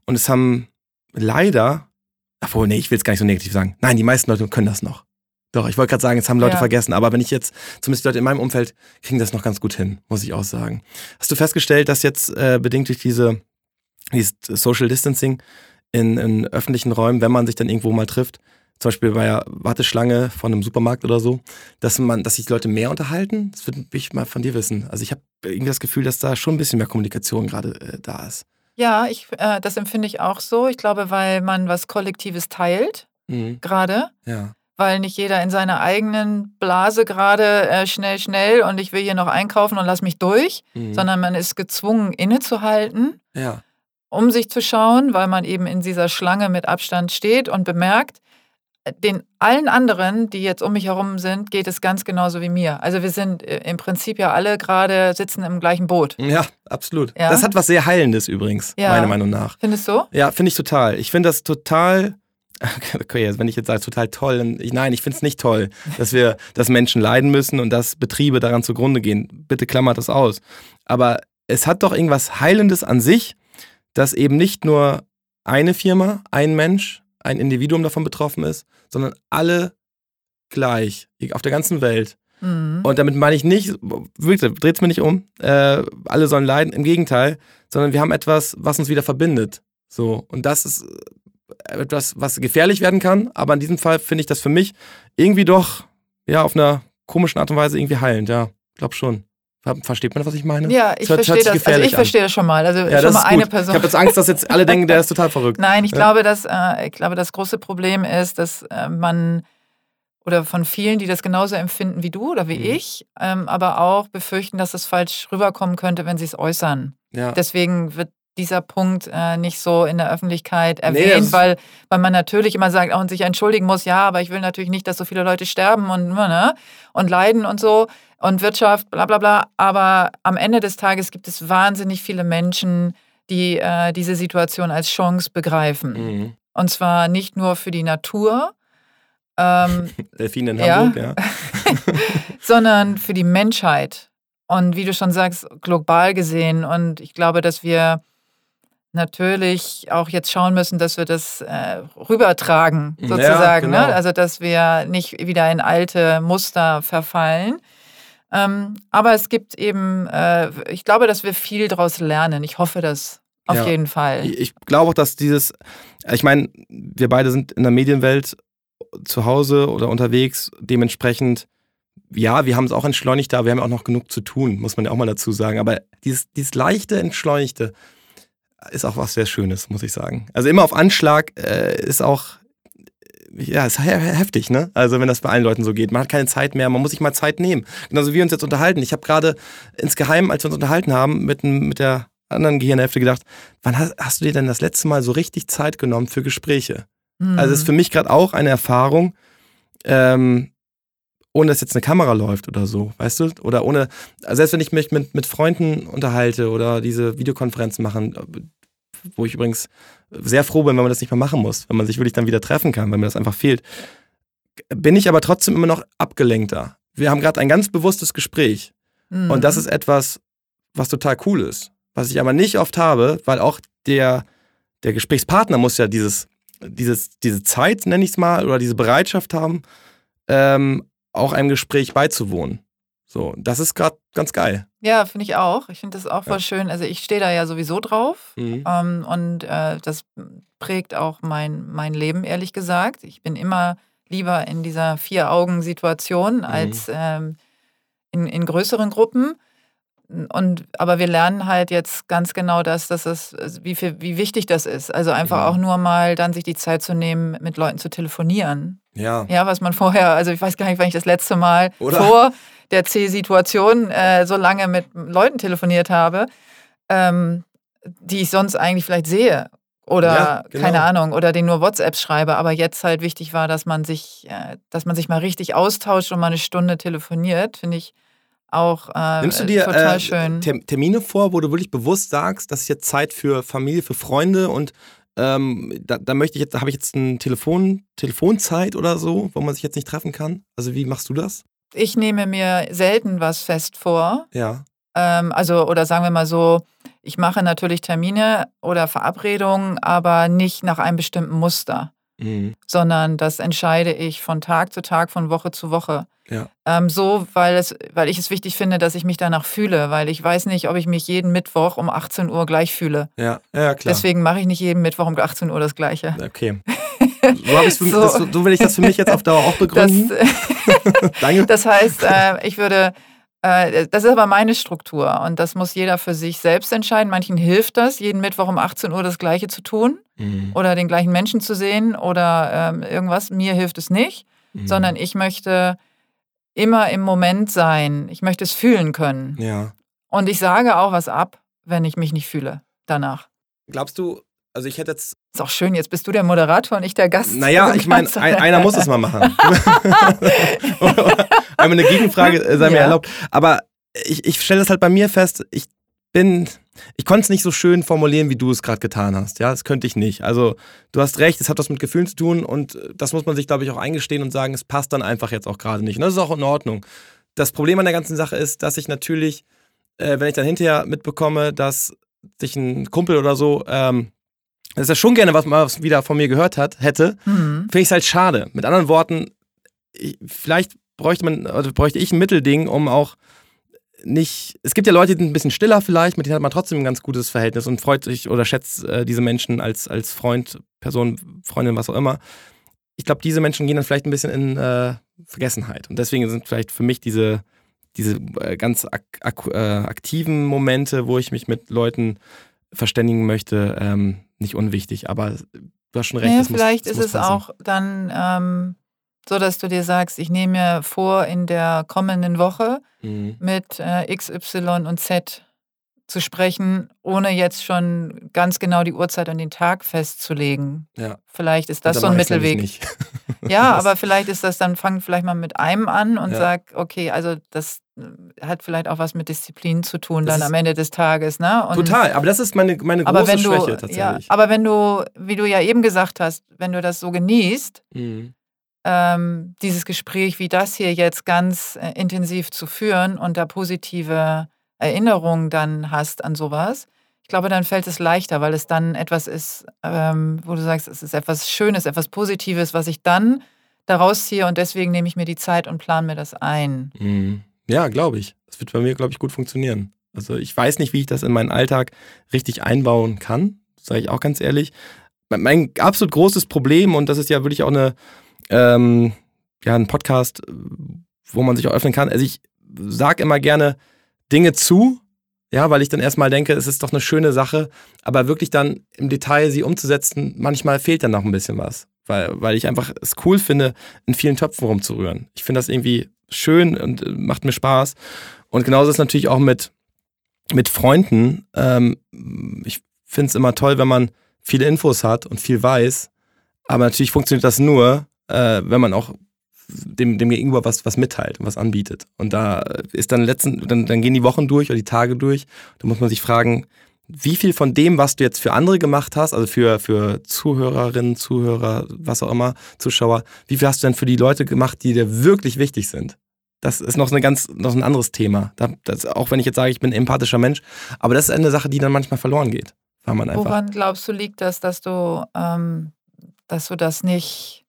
[SPEAKER 1] und es haben leider, obwohl, nee, ich will es gar nicht so negativ sagen, nein, die meisten Leute können das noch. Doch, ich wollte gerade sagen, es haben Leute
[SPEAKER 2] Ja.
[SPEAKER 1] vergessen, aber wenn ich jetzt, zumindest die Leute in meinem Umfeld, kriegen das noch ganz gut hin, muss ich auch sagen. Hast du festgestellt, dass jetzt äh, bedingt durch diese dieses Social Distancing in, in öffentlichen Räumen, wenn man sich dann irgendwo mal trifft, zum Beispiel bei der Warteschlange von einem Supermarkt oder so, dass man, dass sich die Leute mehr unterhalten? Das würde ich mal von dir wissen. Also ich habe irgendwie das Gefühl, dass da schon ein bisschen mehr Kommunikation gerade äh, da ist.
[SPEAKER 2] Ja, ich, äh, das empfinde ich auch so. Ich glaube, weil man was Kollektives teilt,
[SPEAKER 1] Mhm.
[SPEAKER 2] gerade.
[SPEAKER 1] Ja.
[SPEAKER 2] weil nicht jeder in seiner eigenen Blase gerade äh, schnell, schnell und ich will hier noch einkaufen und lass mich durch,
[SPEAKER 1] Mhm.
[SPEAKER 2] sondern man ist gezwungen, innezuhalten,
[SPEAKER 1] ja.
[SPEAKER 2] Um sich zu schauen, weil man eben in dieser Schlange mit Abstand steht und bemerkt, den allen anderen, die jetzt um mich herum sind, geht es ganz genauso wie mir. Also wir sind äh, im Prinzip ja alle gerade sitzen im gleichen Boot.
[SPEAKER 1] Ja, absolut.
[SPEAKER 2] Ja?
[SPEAKER 1] Das hat was sehr Heilendes übrigens,
[SPEAKER 2] Ja.
[SPEAKER 1] meiner Meinung nach.
[SPEAKER 2] Findest du?
[SPEAKER 1] Ja, finde ich total. Ich finde das total. Okay, also wenn ich jetzt sage, total toll, dann, ich, nein, ich finde es nicht toll, dass wir, dass Menschen leiden müssen und dass Betriebe daran zugrunde gehen. Bitte klammert das aus. Aber es hat doch irgendwas Heilendes an sich, dass eben nicht nur eine Firma, ein Mensch, ein Individuum davon betroffen ist, sondern alle gleich, auf der ganzen Welt.
[SPEAKER 2] Mhm.
[SPEAKER 1] Und damit meine ich nicht, wirklich, dreht es mir nicht um, äh, alle sollen leiden, im Gegenteil, sondern wir haben etwas, was uns wieder verbindet. So, und das ist äh, etwas, was gefährlich werden kann, aber in diesem Fall finde ich das für mich irgendwie doch, ja, auf einer komischen Art und Weise irgendwie heilend, ja, glaub schon. Ver- Versteht man, was ich meine?
[SPEAKER 2] ja, ich
[SPEAKER 1] hört- hört
[SPEAKER 2] verstehe das. Also ich verstehe das schon mal. Also
[SPEAKER 1] Ja,
[SPEAKER 2] schon mal eine
[SPEAKER 1] gut.
[SPEAKER 2] Person.
[SPEAKER 1] Ich habe jetzt Angst, dass jetzt alle denken, der ist total verrückt.
[SPEAKER 2] Nein, ich
[SPEAKER 1] Ja.
[SPEAKER 2] glaube, dass äh, ich glaube, das große Problem ist, dass äh, man oder von vielen, die das genauso empfinden wie du oder wie
[SPEAKER 1] Mhm.
[SPEAKER 2] ich, ähm, aber auch befürchten, dass es falsch rüberkommen könnte, wenn sie es äußern.
[SPEAKER 1] Ja.
[SPEAKER 2] Deswegen wird dieser Punkt äh, nicht so in der Öffentlichkeit
[SPEAKER 1] Nee,
[SPEAKER 2] erwähnt,
[SPEAKER 1] ist-
[SPEAKER 2] weil, weil man natürlich immer sagt oh, und sich entschuldigen muss, ja, aber ich will natürlich nicht, dass so viele Leute sterben und, ne, und leiden und so und Wirtschaft, bla bla bla. Aber am Ende des Tages gibt es wahnsinnig viele Menschen, die äh, diese Situation als Chance begreifen.
[SPEAKER 1] Mhm.
[SPEAKER 2] Und zwar nicht nur für die Natur, ähm,
[SPEAKER 1] Delfine in
[SPEAKER 2] Ja.
[SPEAKER 1] Hamburg, ja.
[SPEAKER 2] sondern für die Menschheit. Und wie du schon sagst, global gesehen. Und ich glaube, dass wir natürlich auch jetzt schauen müssen, dass wir das äh, rübertragen,
[SPEAKER 1] Ja,
[SPEAKER 2] sozusagen.
[SPEAKER 1] genau.
[SPEAKER 2] ne? Also, dass wir nicht wieder in alte Muster verfallen. Ähm, aber es gibt eben, äh, ich glaube, dass wir viel daraus lernen. Ich hoffe das auf
[SPEAKER 1] Ja.
[SPEAKER 2] jeden Fall.
[SPEAKER 1] Ich glaube auch, dass dieses, ich meine, wir beide sind in der Medienwelt zu Hause oder unterwegs, dementsprechend, ja, wir haben es auch entschleunigt da, wir haben auch noch genug zu tun, muss man ja auch mal dazu sagen. Aber dieses, dieses leichte, entschleunigte ist auch was sehr Schönes, muss ich sagen. Also immer auf Anschlag äh, ist auch, ja, ist he heftig, ne? Also wenn das bei allen Leuten so geht. Man hat keine Zeit mehr, man muss sich mal Zeit nehmen. Genauso wie wir uns jetzt unterhalten. Ich habe gerade insgeheim, als wir uns unterhalten haben, mit, mit der anderen Gehirnhälfte gedacht, wann hast, hast du dir denn das letzte Mal so richtig Zeit genommen für Gespräche?
[SPEAKER 2] Hm.
[SPEAKER 1] Also es ist für mich gerade auch eine Erfahrung, ähm, ohne dass jetzt eine Kamera läuft oder so, weißt du? Oder ohne, also selbst wenn ich mich mit, mit Freunden unterhalte oder diese Videokonferenzen machen, wo ich übrigens sehr froh bin, wenn man das nicht mehr machen muss, wenn man sich wirklich dann wieder treffen kann, wenn mir das einfach fehlt, bin ich aber trotzdem immer noch abgelenkter. Wir haben gerade ein ganz bewusstes Gespräch
[SPEAKER 2] Hm.
[SPEAKER 1] und das ist etwas, was total cool ist. Was ich aber nicht oft habe, weil auch der, der Gesprächspartner muss ja dieses, dieses, diese Zeit, nenne ich es mal, oder diese Bereitschaft haben, ähm, auch einem Gespräch beizuwohnen. So, das ist gerade ganz geil.
[SPEAKER 2] Ja, finde ich auch. Ich finde das auch voll
[SPEAKER 1] Ja.
[SPEAKER 2] schön. Also ich stehe da ja sowieso drauf.
[SPEAKER 1] Mhm.
[SPEAKER 2] Ähm, und äh, das prägt auch mein, mein Leben, ehrlich gesagt. Ich bin immer lieber in dieser Vier-Augen-Situation als ähm, in, in größeren Gruppen. und aber wir lernen halt jetzt ganz genau das, dass es, wie, viel, wie wichtig das ist. Also einfach
[SPEAKER 1] Ja.
[SPEAKER 2] auch nur mal dann sich die Zeit zu nehmen, mit Leuten zu telefonieren.
[SPEAKER 1] Ja.
[SPEAKER 2] Ja, was man vorher, also ich weiß gar nicht, wann ich das letzte Mal
[SPEAKER 1] Oder?
[SPEAKER 2] vor der C-Situation äh, so lange mit Leuten telefoniert habe, ähm, die ich sonst eigentlich vielleicht sehe. Oder
[SPEAKER 1] Ja, genau.
[SPEAKER 2] keine Ahnung, oder denen nur WhatsApps schreibe, aber jetzt halt wichtig war, dass man sich, äh, dass man sich mal richtig austauscht und mal eine Stunde telefoniert, finde ich auch äh,
[SPEAKER 1] Nimmst du dir
[SPEAKER 2] total
[SPEAKER 1] äh,
[SPEAKER 2] schön.
[SPEAKER 1] Term- Termine vor, wo du wirklich bewusst sagst, das ist jetzt Zeit für Familie, für Freunde und ähm, da, da möchte ich jetzt, habe ich jetzt eine Telefon, Telefonzeit oder so, wo man sich jetzt nicht treffen kann? Also wie machst du das?
[SPEAKER 2] Ich nehme mir selten was fest vor.
[SPEAKER 1] Ja.
[SPEAKER 2] Ähm, also, oder sagen wir mal so, ich mache natürlich Termine oder Verabredungen, aber nicht nach einem bestimmten Muster,
[SPEAKER 1] Mhm.
[SPEAKER 2] sondern das entscheide ich von Tag zu Tag, von Woche zu Woche.
[SPEAKER 1] Ja.
[SPEAKER 2] Ähm, so, weil, es, weil ich es wichtig finde, dass ich mich danach fühle, weil ich weiß nicht, ob ich mich jeden Mittwoch um 18 Uhr gleich fühle.
[SPEAKER 1] Ja, ja, klar.
[SPEAKER 2] Deswegen mache ich nicht jeden Mittwoch um 18 Uhr das Gleiche.
[SPEAKER 1] Okay. So, für,
[SPEAKER 2] So.
[SPEAKER 1] das, so will ich das für mich jetzt auf Dauer auch
[SPEAKER 2] Das,
[SPEAKER 1] begründen. Danke.
[SPEAKER 2] Das heißt, äh, ich würde, äh, das ist aber meine Struktur und das muss jeder für sich selbst entscheiden. Manchen hilft das, jeden Mittwoch um 18 Uhr das Gleiche zu tun
[SPEAKER 1] Mhm.
[SPEAKER 2] oder den gleichen Menschen zu sehen oder ähm, irgendwas. Mir hilft es nicht,
[SPEAKER 1] Mhm.
[SPEAKER 2] sondern ich möchte immer im Moment sein. Ich möchte es fühlen können.
[SPEAKER 1] Ja.
[SPEAKER 2] Und ich sage auch was ab, wenn ich mich nicht fühle danach.
[SPEAKER 1] Glaubst du, also ich hätte jetzt
[SPEAKER 2] Ist auch schön, jetzt bist du der Moderator und ich der Gast.
[SPEAKER 1] Naja,
[SPEAKER 2] Und
[SPEAKER 1] ich meine, ein, einer muss es mal machen. Einmal eine Gegenfrage äh, sei mir
[SPEAKER 2] Ja.
[SPEAKER 1] erlaubt. Aber ich, ich stelle das halt bei mir fest, ich bin, ich konnte es nicht so schön formulieren, wie du es gerade getan hast. Ja, das könnte ich nicht. Also du hast recht, es hat was mit Gefühlen zu tun und das muss man sich, glaube ich, auch eingestehen und sagen, es passt dann einfach jetzt auch gerade nicht. Und das ist auch in Ordnung. Das Problem an der ganzen Sache ist, dass ich natürlich, äh, wenn ich dann hinterher mitbekomme, dass sich ein Kumpel oder so, ähm, dass er schon gerne was mal wieder von mir gehört hat, hätte,
[SPEAKER 2] Hm.
[SPEAKER 1] finde ich es halt schade. Mit anderen Worten, ich, vielleicht bräuchte man, oder bräuchte ich ein Mittelding, um auch nicht. Es gibt ja Leute, die sind ein bisschen stiller vielleicht, mit denen hat man trotzdem ein ganz gutes Verhältnis und freut sich oder schätzt äh, diese Menschen als, als Freund, Person, Freundin, was auch immer. Ich glaube, diese Menschen gehen dann vielleicht ein bisschen in äh, Vergessenheit. Und deswegen sind vielleicht für mich diese, diese äh, ganz ak ak äh, aktiven Momente, wo ich mich mit Leuten verständigen möchte, ähm, nicht unwichtig. Aber du hast schon recht. Muss-
[SPEAKER 2] vielleicht
[SPEAKER 1] es
[SPEAKER 2] ist
[SPEAKER 1] muss
[SPEAKER 2] es
[SPEAKER 1] passen.
[SPEAKER 2] auch dann ähm, so, dass du dir sagst, ich nehme mir vor, in der kommenden Woche
[SPEAKER 1] Mhm.
[SPEAKER 2] mit äh, X, Y und Z zu sprechen, ohne jetzt schon ganz genau die Uhrzeit und den Tag festzulegen.
[SPEAKER 1] Ja.
[SPEAKER 2] Vielleicht ist das
[SPEAKER 1] Da
[SPEAKER 2] so ein Mittelweg. Ja, aber vielleicht ist das dann, fang vielleicht mal mit einem an und
[SPEAKER 1] Ja.
[SPEAKER 2] sag, okay, also das äh, hat vielleicht auch was mit Disziplin zu tun
[SPEAKER 1] Das
[SPEAKER 2] dann am Ende des Tages, ne? Und
[SPEAKER 1] Total, aber das ist meine, meine
[SPEAKER 2] aber
[SPEAKER 1] große
[SPEAKER 2] wenn du,
[SPEAKER 1] Schwäche
[SPEAKER 2] ja,
[SPEAKER 1] tatsächlich.
[SPEAKER 2] aber wenn du, wie du ja eben gesagt hast, wenn du das so genießt,
[SPEAKER 1] Mhm.
[SPEAKER 2] ähm, dieses Gespräch wie das hier jetzt ganz äh, intensiv zu führen und da positive Erinnerungen dann hast an sowas, ich glaube, dann fällt es leichter, weil es dann etwas ist, ähm, wo du sagst, es ist etwas Schönes, etwas Positives, was ich dann daraus ziehe und deswegen nehme ich mir die Zeit und plane mir das ein.
[SPEAKER 1] Mhm. Ja, glaube ich. Das wird bei mir, glaube ich, gut funktionieren. Also ich weiß nicht, wie ich das in meinen Alltag richtig einbauen kann, sage ich auch ganz ehrlich. Mein- Mein absolut großes Problem, und das ist ja wirklich auch eine, ähm, ja, ein Podcast, wo man sich auch öffnen kann. Also ich sage immer gerne Dinge zu, ja, weil ich dann erstmal denke, es ist doch eine schöne Sache, aber wirklich dann im Detail sie umzusetzen, manchmal fehlt dann noch ein bisschen was. Weil, weil ich einfach es cool finde, in vielen Töpfen rumzurühren. Ich finde das irgendwie schön und äh, macht mir Spaß. Und genauso ist natürlich auch mit, mit Freunden. Ähm, ich finde es immer toll, wenn man viele Infos hat und viel weiß. Aber natürlich funktioniert das nur, äh, wenn man auch dem, dem Gegenüber was, was mitteilt und was anbietet. Und da ist dann letzten, dann, dann gehen die Wochen durch oder die Tage durch. Da muss man sich fragen, wie viel von dem, was du jetzt für andere gemacht hast, also für, für Zuhörerinnen, Zuhörer, was auch immer, Zuschauer, wie viel hast du denn für die Leute gemacht, die dir wirklich wichtig sind? Das ist noch eine ganz, noch ein anderes Thema. Da, das, auch wenn ich jetzt sage, ich bin ein empathischer Mensch, aber das ist eine Sache, die dann manchmal verloren geht. Man einfach.
[SPEAKER 2] Woran glaubst du, liegt das, dass du, ähm, dass du das nicht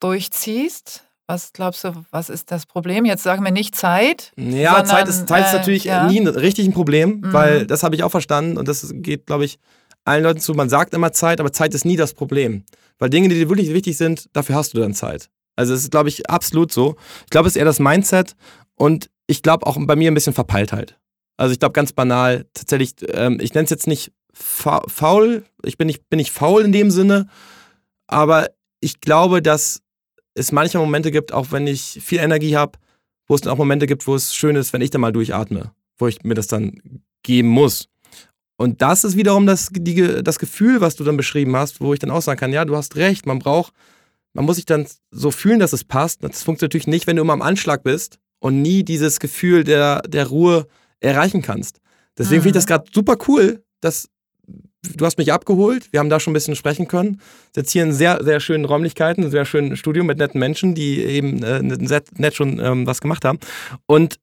[SPEAKER 2] durchziehst? Was glaubst du, was ist das Problem? Jetzt sagen wir nicht Zeit.
[SPEAKER 1] Ja,
[SPEAKER 2] sondern,
[SPEAKER 1] Zeit ist, Zeit ist
[SPEAKER 2] äh,
[SPEAKER 1] natürlich
[SPEAKER 2] ja.
[SPEAKER 1] nie ein richtig ein Problem,
[SPEAKER 2] Mhm.
[SPEAKER 1] weil das habe ich auch verstanden und das geht, glaube ich, allen Leuten zu. Man sagt immer Zeit, aber Zeit ist nie das Problem. Weil Dinge, die dir wirklich wichtig sind, dafür hast du dann Zeit. Also es ist, glaube ich, absolut so. Ich glaube, es ist eher das Mindset und ich glaube auch bei mir ein bisschen Verpeiltheit. Also ich glaube ganz banal, tatsächlich, ähm, ich nenne es jetzt nicht fa faul, ich bin nicht, bin nicht faul in dem Sinne, aber ich glaube, dass es manchmal Momente gibt, auch wenn ich viel Energie habe, wo es dann auch Momente gibt, wo es schön ist, wenn ich dann mal durchatme, wo ich mir das dann geben muss. Und das ist wiederum das, die, das Gefühl, was du dann beschrieben hast, wo ich dann auch sagen kann, ja, du hast recht, man braucht, man muss sich dann so fühlen, dass es passt. Das funktioniert natürlich nicht, wenn du immer am Anschlag bist und nie dieses Gefühl der, der Ruhe erreichen kannst. Deswegen mhm. finde ich das gerade super cool, dass du hast mich abgeholt, wir haben da schon ein bisschen sprechen können. Jetzt hier in sehr, sehr schönen Räumlichkeiten, ein sehr schönes Studio mit netten Menschen, die eben äh, nett schon ähm, was gemacht haben. Und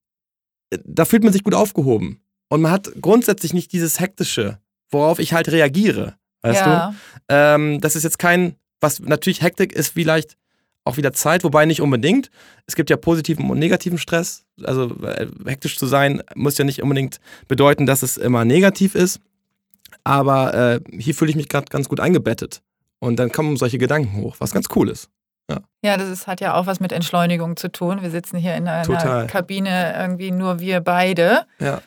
[SPEAKER 1] äh, da fühlt man sich gut aufgehoben. Und man hat grundsätzlich nicht dieses Hektische, worauf ich halt reagiere. Weißt ja. du? Ähm, das ist jetzt kein, was natürlich Hektik ist vielleicht auch wieder Zeit, wobei nicht unbedingt. Es gibt ja positiven und negativen Stress. Also äh, hektisch zu sein muss ja nicht unbedingt bedeuten, dass es immer negativ ist. Aber äh, hier fühle ich mich gerade ganz gut eingebettet. Und dann kommen solche Gedanken hoch, was ganz cool ist.
[SPEAKER 2] Ja, ja das ist, hat ja auch was mit Entschleunigung zu tun. Wir sitzen hier in einer Total. Kabine, irgendwie nur wir beide.
[SPEAKER 1] Ja.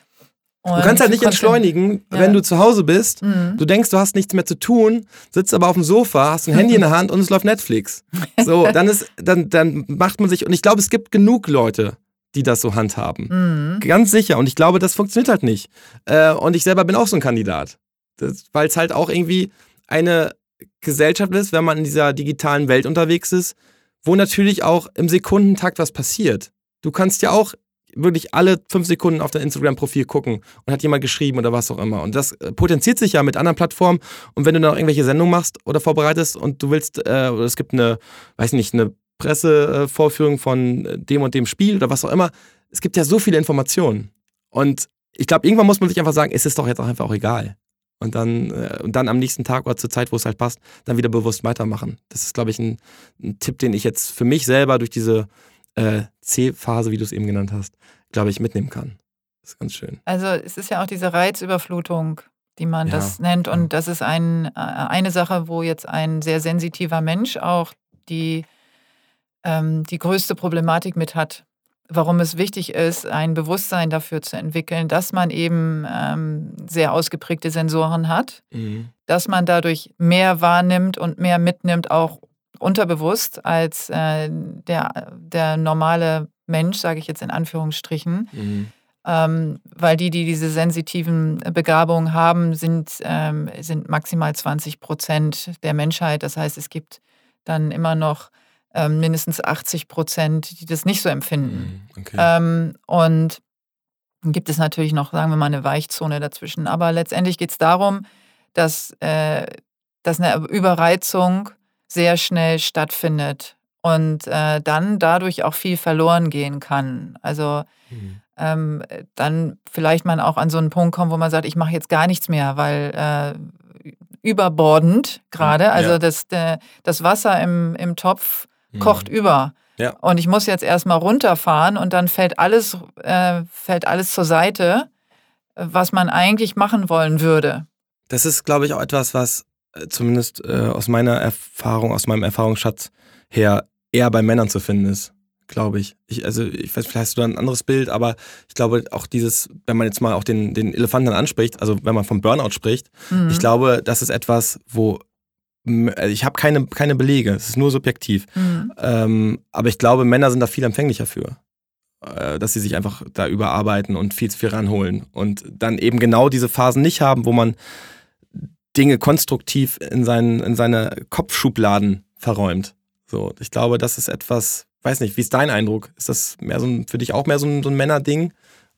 [SPEAKER 1] Und du kannst halt nicht entschleunigen, ja. wenn du zu Hause bist. Mhm. Du denkst, du hast nichts mehr zu tun, sitzt aber auf dem Sofa, hast ein Handy in der Hand und es läuft Netflix. So, dann ist, dann, dann macht man sich, und ich glaube, es gibt genug Leute, die das so handhaben. Mhm. Ganz sicher. Und ich glaube, das funktioniert halt nicht. Äh, und ich selber bin auch so ein Kandidat. Weil es halt auch irgendwie eine Gesellschaft ist, wenn man in dieser digitalen Welt unterwegs ist, wo natürlich auch im Sekundentakt was passiert. Du kannst ja auch wirklich alle fünf Sekunden auf dein Instagram-Profil gucken und hat jemand geschrieben oder was auch immer. Und das äh, potenziert sich ja mit anderen Plattformen. Und wenn du noch irgendwelche Sendungen machst oder vorbereitest und du willst, äh, oder es gibt eine, weiß nicht, eine Pressevorführung von dem und dem Spiel oder was auch immer, es gibt ja so viele Informationen. Und ich glaube, irgendwann muss man sich einfach sagen, es ist doch jetzt auch einfach auch egal. Und dann, äh, und dann am nächsten Tag oder zur Zeit, wo es halt passt, dann wieder bewusst weitermachen. Das ist, glaube ich, ein, ein Tipp, den ich jetzt für mich selber durch diese äh, C-Phase, wie du es eben genannt hast, glaube ich, mitnehmen kann. Das ist ganz schön.
[SPEAKER 2] Also es ist ja auch diese Reizüberflutung, die man ja. das nennt. Und das ist ein, äh, eine Sache, wo jetzt ein sehr sensitiver Mensch auch die, ähm, die größte Problematik mit hat. Warum es wichtig ist, ein Bewusstsein dafür zu entwickeln, dass man eben ähm, sehr ausgeprägte Sensoren hat, mhm. dass man dadurch mehr wahrnimmt und mehr mitnimmt, auch unterbewusst als äh, der, der normale Mensch, sage ich jetzt in Anführungsstrichen. Mhm. Ähm, weil die, die diese sensitiven Begabungen haben, sind, ähm, sind maximal 20 Prozent der Menschheit. Das heißt, es gibt dann immer noch ähm, mindestens 80 Prozent, die das nicht so empfinden. Mhm, okay. Ähm, und dann gibt es natürlich noch, sagen wir mal, eine Weichzone dazwischen. Aber letztendlich geht es darum, dass, äh, dass eine Überreizung sehr schnell stattfindet und äh, dann dadurch auch viel verloren gehen kann. Also mhm. ähm, dann vielleicht man auch an so einen Punkt kommt, wo man sagt, ich mache jetzt gar nichts mehr, weil äh, überbordend gerade, also ja. das, der, das Wasser im, im Topf mhm. kocht über. Ja. Und ich muss jetzt erstmal runterfahren und dann fällt alles, äh, fällt alles zur Seite, was man eigentlich machen wollen würde.
[SPEAKER 1] Das ist, glaube ich, auch etwas, was äh, zumindest äh, aus meiner Erfahrung, aus meinem Erfahrungsschatz her, eher bei Männern zu finden ist, glaube ich. ich. Also, ich weiß, vielleicht hast du da ein anderes Bild, aber ich glaube auch dieses, wenn man jetzt mal auch den, den Elefanten anspricht, also wenn man vom Burnout spricht, mhm. ich glaube, das ist etwas, wo ich habe keine, keine Belege, es ist nur subjektiv. Mhm. Ähm, aber ich glaube, Männer sind da viel empfänglicher für. Äh, dass sie sich einfach da überarbeiten und viel zu viel ranholen. Und dann eben genau diese Phasen nicht haben, wo man Dinge konstruktiv in, seinen, in seine Kopfschubladen verräumt. So, ich glaube, das ist etwas, weiß nicht, wie ist dein Eindruck? Ist das mehr so ein, für dich auch mehr so ein, so ein Männerding?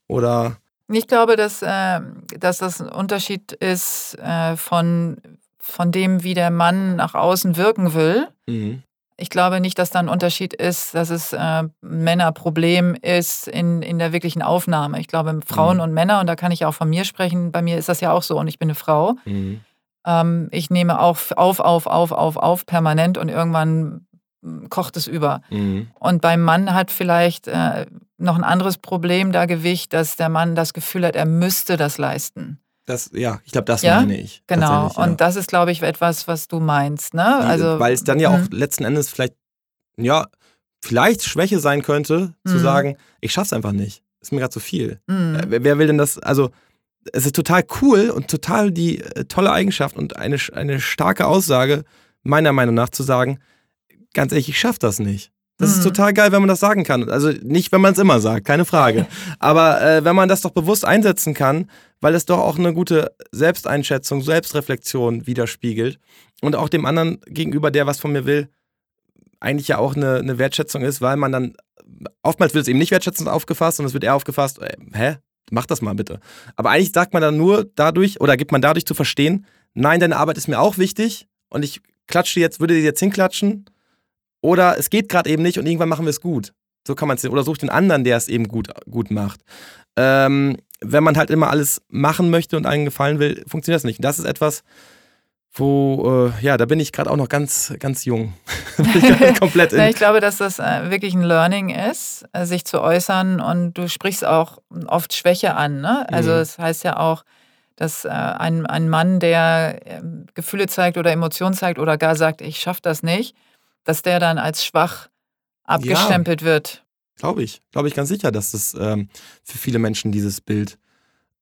[SPEAKER 1] Oder?
[SPEAKER 2] Ich glaube, dass, äh, dass das ein Unterschied ist äh, von, von dem, wie der Mann nach außen wirken will. Mhm. Ich glaube nicht, dass da ein Unterschied ist, dass es äh, ein Männerproblem ist in, in der wirklichen Aufnahme. Ich glaube, Frauen mhm. und Männer, und da kann ich auch von mir sprechen, bei mir ist das ja auch so und ich bin eine Frau. Mhm. Ähm, ich nehme auch auf, auf, auf, auf, auf permanent und irgendwann hm, kocht es über. Mhm. Und beim Mann hat vielleicht äh, noch ein anderes Problem da Gewicht, dass der Mann das Gefühl hat, er müsste das leisten.
[SPEAKER 1] Das, ja, ich glaube, das ja? meine ich.
[SPEAKER 2] Genau. Und ja. das ist, glaube ich, etwas, was du meinst. Ne?
[SPEAKER 1] Also, Weil es dann ja auch mhm. letzten Endes vielleicht, ja, vielleicht Schwäche sein könnte, zu mhm. sagen, ich schaff's einfach nicht. ist mir gerade zu viel. Mhm. Wer, will denn das, also es ist total cool und total die äh, tolle Eigenschaft und eine, eine starke Aussage, meiner Meinung nach, zu sagen, ganz ehrlich, ich schaffe das nicht. Das mhm. ist total geil, wenn man das sagen kann. Also nicht, wenn man es immer sagt, keine Frage. Aber äh, wenn man das doch bewusst einsetzen kann, weil es doch auch eine gute Selbsteinschätzung, Selbstreflexion widerspiegelt und auch dem anderen gegenüber, der was von mir will, eigentlich ja auch eine, eine Wertschätzung ist, weil man dann oftmals wird es eben nicht wertschätzend aufgefasst und es wird eher aufgefasst, äh, hä, mach das mal bitte. Aber eigentlich sagt man dann nur dadurch oder gibt man dadurch zu verstehen, nein, deine Arbeit ist mir auch wichtig und ich klatsche jetzt, würde dir jetzt hinklatschen oder es geht gerade eben nicht und irgendwann machen wir es gut. So kann man es sehen. Oder sucht den anderen, der es eben gut, gut macht. Ähm, wenn man halt immer alles machen möchte und einen gefallen will, funktioniert das nicht. Und das ist etwas, wo, äh, ja, da bin ich gerade auch noch ganz, ganz jung.
[SPEAKER 2] komplett in. ich glaube, dass das äh, wirklich ein Learning ist, äh, sich zu äußern und du sprichst auch oft Schwäche an. Ne? Also mhm. es das heißt ja auch, dass äh, ein, ein Mann, der ähm, Gefühle zeigt oder Emotionen zeigt oder gar sagt, ich schaffe das nicht, dass der dann als schwach abgestempelt ja, wird.
[SPEAKER 1] Glaube ich. Glaube ich ganz sicher, dass das ähm, für viele Menschen dieses Bild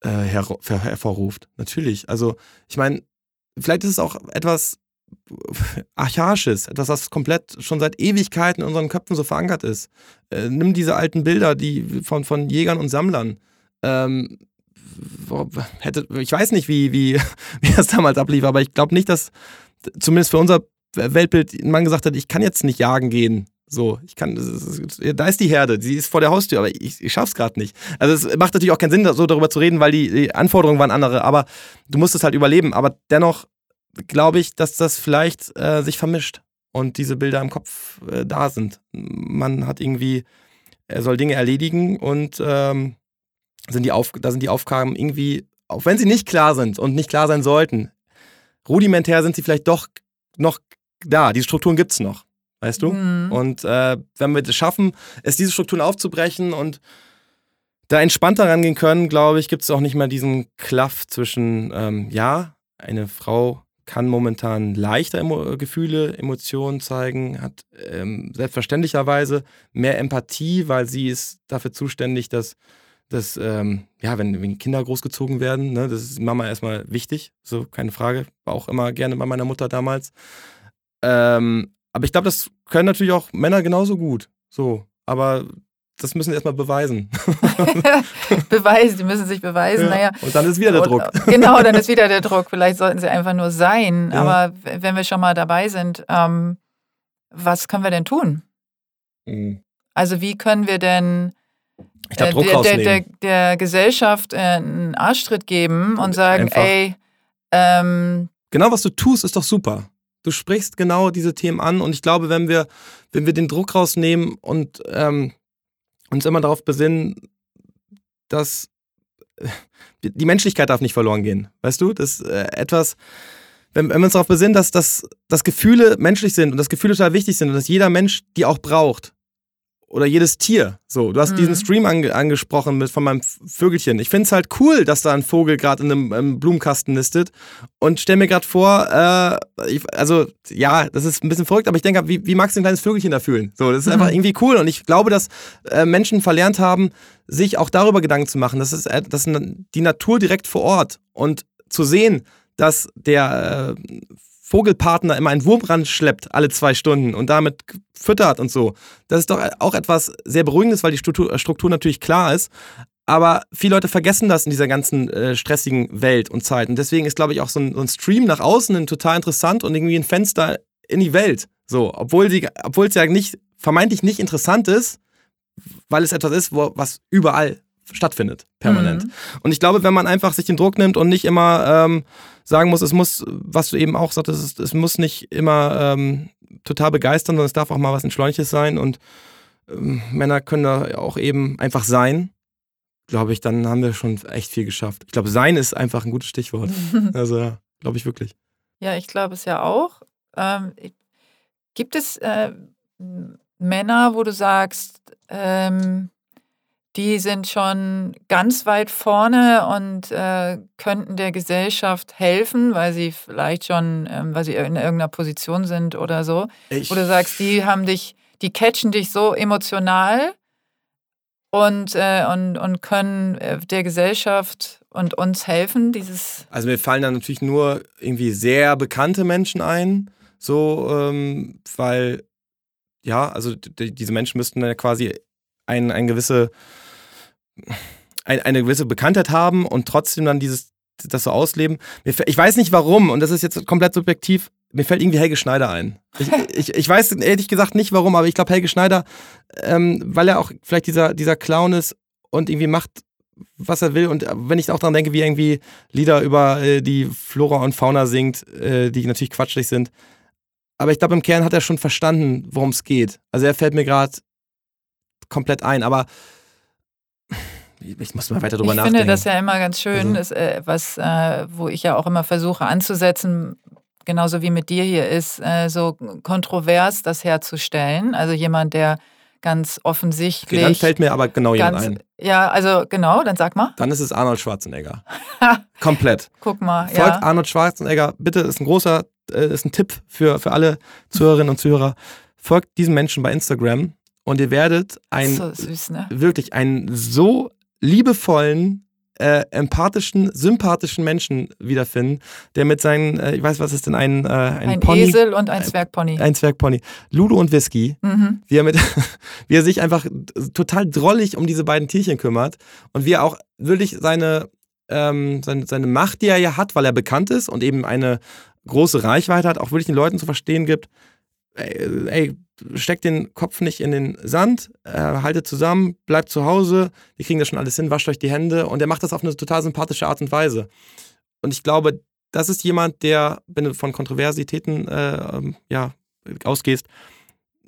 [SPEAKER 1] äh, her hervorruft. Natürlich. Also, ich meine, vielleicht ist es auch etwas Archaisches, etwas, was komplett schon seit Ewigkeiten in unseren Köpfen so verankert ist. Äh, nimm diese alten Bilder, die von, von Jägern und Sammlern. Ähm, hätte, ich weiß nicht, wie, wie, wie das damals ablief, aber ich glaube nicht, dass zumindest für unser Weltbild ein Mann gesagt hat, ich kann jetzt nicht jagen gehen. So, ich kann, da ist die Herde, sie ist vor der Haustür, aber ich, ich schaff's gerade nicht. Also es macht natürlich auch keinen Sinn, so darüber zu reden, weil die, die Anforderungen waren andere, aber du musst es halt überleben. Aber dennoch glaube ich, dass das vielleicht äh, sich vermischt und diese Bilder im Kopf äh, da sind. Man hat irgendwie, er soll Dinge erledigen und ähm, sind die Auf, da sind die Aufgaben irgendwie, auch wenn sie nicht klar sind und nicht klar sein sollten, rudimentär sind sie vielleicht doch noch da. Diese Strukturen gibt es noch weißt du? Mhm. Und äh, wenn wir es schaffen, es diese Strukturen aufzubrechen und da entspannter rangehen können, glaube ich, gibt es auch nicht mehr diesen Klaff zwischen, ähm, ja, eine Frau kann momentan leichter Emo Gefühle, Emotionen zeigen, hat ähm, selbstverständlicherweise mehr Empathie, weil sie ist dafür zuständig, dass, dass ähm, ja, wenn, wenn, Kinder großgezogen werden, ne, das ist Mama erstmal wichtig, so keine Frage, war auch immer gerne bei meiner Mutter damals. Ähm, aber ich glaube, das können natürlich auch Männer genauso gut. So. Aber das müssen sie erstmal beweisen.
[SPEAKER 2] beweisen, die müssen sich beweisen. Ja. Naja.
[SPEAKER 1] Und dann ist wieder der Druck.
[SPEAKER 2] genau, dann ist wieder der Druck. Vielleicht sollten sie einfach nur sein. Ja. Aber wenn wir schon mal dabei sind, ähm, was können wir denn tun? Mhm. Also wie können wir denn
[SPEAKER 1] glaub, äh,
[SPEAKER 2] der, der, der, der, Gesellschaft äh, einen Arschtritt geben und sagen, einfach. ey, ähm,
[SPEAKER 1] Genau, was du tust, ist doch super. Du sprichst genau diese Themen an und ich glaube, wenn wir, wenn wir den Druck rausnehmen und ähm, uns immer darauf besinnen, dass äh, die Menschlichkeit darf nicht verloren gehen. Weißt du, das ist äh, etwas, wenn, wenn wir uns darauf besinnen, dass, dass, dass Gefühle menschlich sind und dass Gefühle total wichtig sind und dass jeder Mensch die auch braucht, oder jedes Tier. So, du hast mhm. diesen Stream ange angesprochen mit von meinem Vögelchen. Ich finde es halt cool, dass da ein Vogel gerade in einem, einem, Blumenkasten nistet und stell mir gerade vor, äh, ich, also ja, das ist ein bisschen verrückt, aber ich denke, wie, wie magst du ein kleines Vögelchen da fühlen? So, das ist mhm. einfach irgendwie cool und ich glaube, dass äh, Menschen verlernt haben, sich auch darüber Gedanken zu machen. Das ist, äh, das ist die Natur direkt vor Ort und zu sehen, dass der äh, Vogelpartner immer einen Wurm ranschleppt alle zwei Stunden und damit füttert und so. Das ist doch auch etwas sehr Beruhigendes, weil die Struktur, Struktur natürlich klar ist. Aber viele Leute vergessen das in dieser ganzen äh, stressigen Welt und Zeit. Und deswegen ist, glaube ich, auch so ein, so ein, Stream nach außen total interessant und irgendwie ein Fenster in die Welt. So, obwohl, es ja nicht, vermeintlich nicht interessant ist, weil es etwas ist, wo, was überall stattfindet, permanent. Mhm. Und ich glaube, wenn man einfach sich den Druck nimmt und nicht immer ähm, sagen muss, es muss, was du eben auch sagtest, es, es muss nicht immer ähm, total begeistern, sondern es darf auch mal was Entschleunigtes sein und ähm, Männer können da auch eben einfach sein, glaube ich, dann haben wir schon echt viel geschafft. Ich glaube, sein ist einfach ein gutes Stichwort. also ja, glaube ich wirklich.
[SPEAKER 2] Ja, ich glaube es ja auch. Ähm, gibt es äh, Männer, wo du sagst, ähm, die sind schon ganz weit vorne und äh, könnten der Gesellschaft helfen, weil sie vielleicht schon, ähm, weil sie in irgendeiner Position sind oder so. Ich Wo du sagst, die haben dich, die catchen dich so emotional, und, äh, und, und können äh, der Gesellschaft und uns helfen, dieses.
[SPEAKER 1] Also mir fallen dann natürlich nur irgendwie sehr bekannte Menschen ein, so, ähm, weil, ja, also diese Menschen müssten dann quasi ein, ein gewisse, ein, eine gewisse Bekanntheit haben und trotzdem dann dieses, das so ausleben. Ich weiß nicht warum, und das ist jetzt komplett subjektiv, mir fällt irgendwie Helge Schneider ein. Ich, ich, ich weiß ehrlich gesagt nicht warum, aber ich glaube Helge Schneider, ähm, weil er auch vielleicht dieser, dieser Clown ist und irgendwie macht, was er will. Und wenn ich auch daran denke, wie er irgendwie Lieder über äh, die Flora und Fauna singt, äh, die natürlich quatschig sind. Aber ich glaube, im Kern hat er schon verstanden, worum es geht. Also er fällt mir gerade komplett ein. Aber ich muss mal weiter drüber
[SPEAKER 2] ich
[SPEAKER 1] nachdenken.
[SPEAKER 2] Ich finde das ja immer ganz schön, also. ist, äh, was, äh, wo ich ja auch immer versuche anzusetzen, genauso wie mit dir hier ist, äh, so kontrovers das herzustellen. Also jemand, der ganz offensichtlich. Okay,
[SPEAKER 1] dann fällt mir aber genau jemand ein.
[SPEAKER 2] Ja, also genau, dann sag mal.
[SPEAKER 1] Dann ist es Arnold Schwarzenegger. Komplett.
[SPEAKER 2] Guck mal.
[SPEAKER 1] Folgt ja. Arnold Schwarzenegger, bitte, ist ein großer, äh, ist ein Tipp für, für alle Zuhörerinnen und Zuhörer. Folgt diesem Menschen bei Instagram und ihr werdet ein,
[SPEAKER 2] so süß, ne?
[SPEAKER 1] wirklich einen so liebevollen, äh, empathischen, sympathischen Menschen wiederfinden, der mit seinen, äh, ich weiß, was ist denn ein, äh, ein,
[SPEAKER 2] ein
[SPEAKER 1] Pony?
[SPEAKER 2] Esel und ein Zwergpony.
[SPEAKER 1] Ein Zwergpony. Ludo und Whisky, mhm. wie, er mit, wie er sich einfach total drollig um diese beiden Tierchen kümmert und wie er auch wirklich seine, ähm, seine, seine Macht, die er ja hat, weil er bekannt ist und eben eine große Reichweite hat, auch wirklich den Leuten zu verstehen gibt, ey, ey steckt den Kopf nicht in den Sand, äh, haltet zusammen, bleibt zu Hause, wir kriegen das schon alles hin, wascht euch die Hände und er macht das auf eine total sympathische Art und Weise. Und ich glaube, das ist jemand, der, wenn du von Kontroversitäten äh, ähm, ja, ausgehst,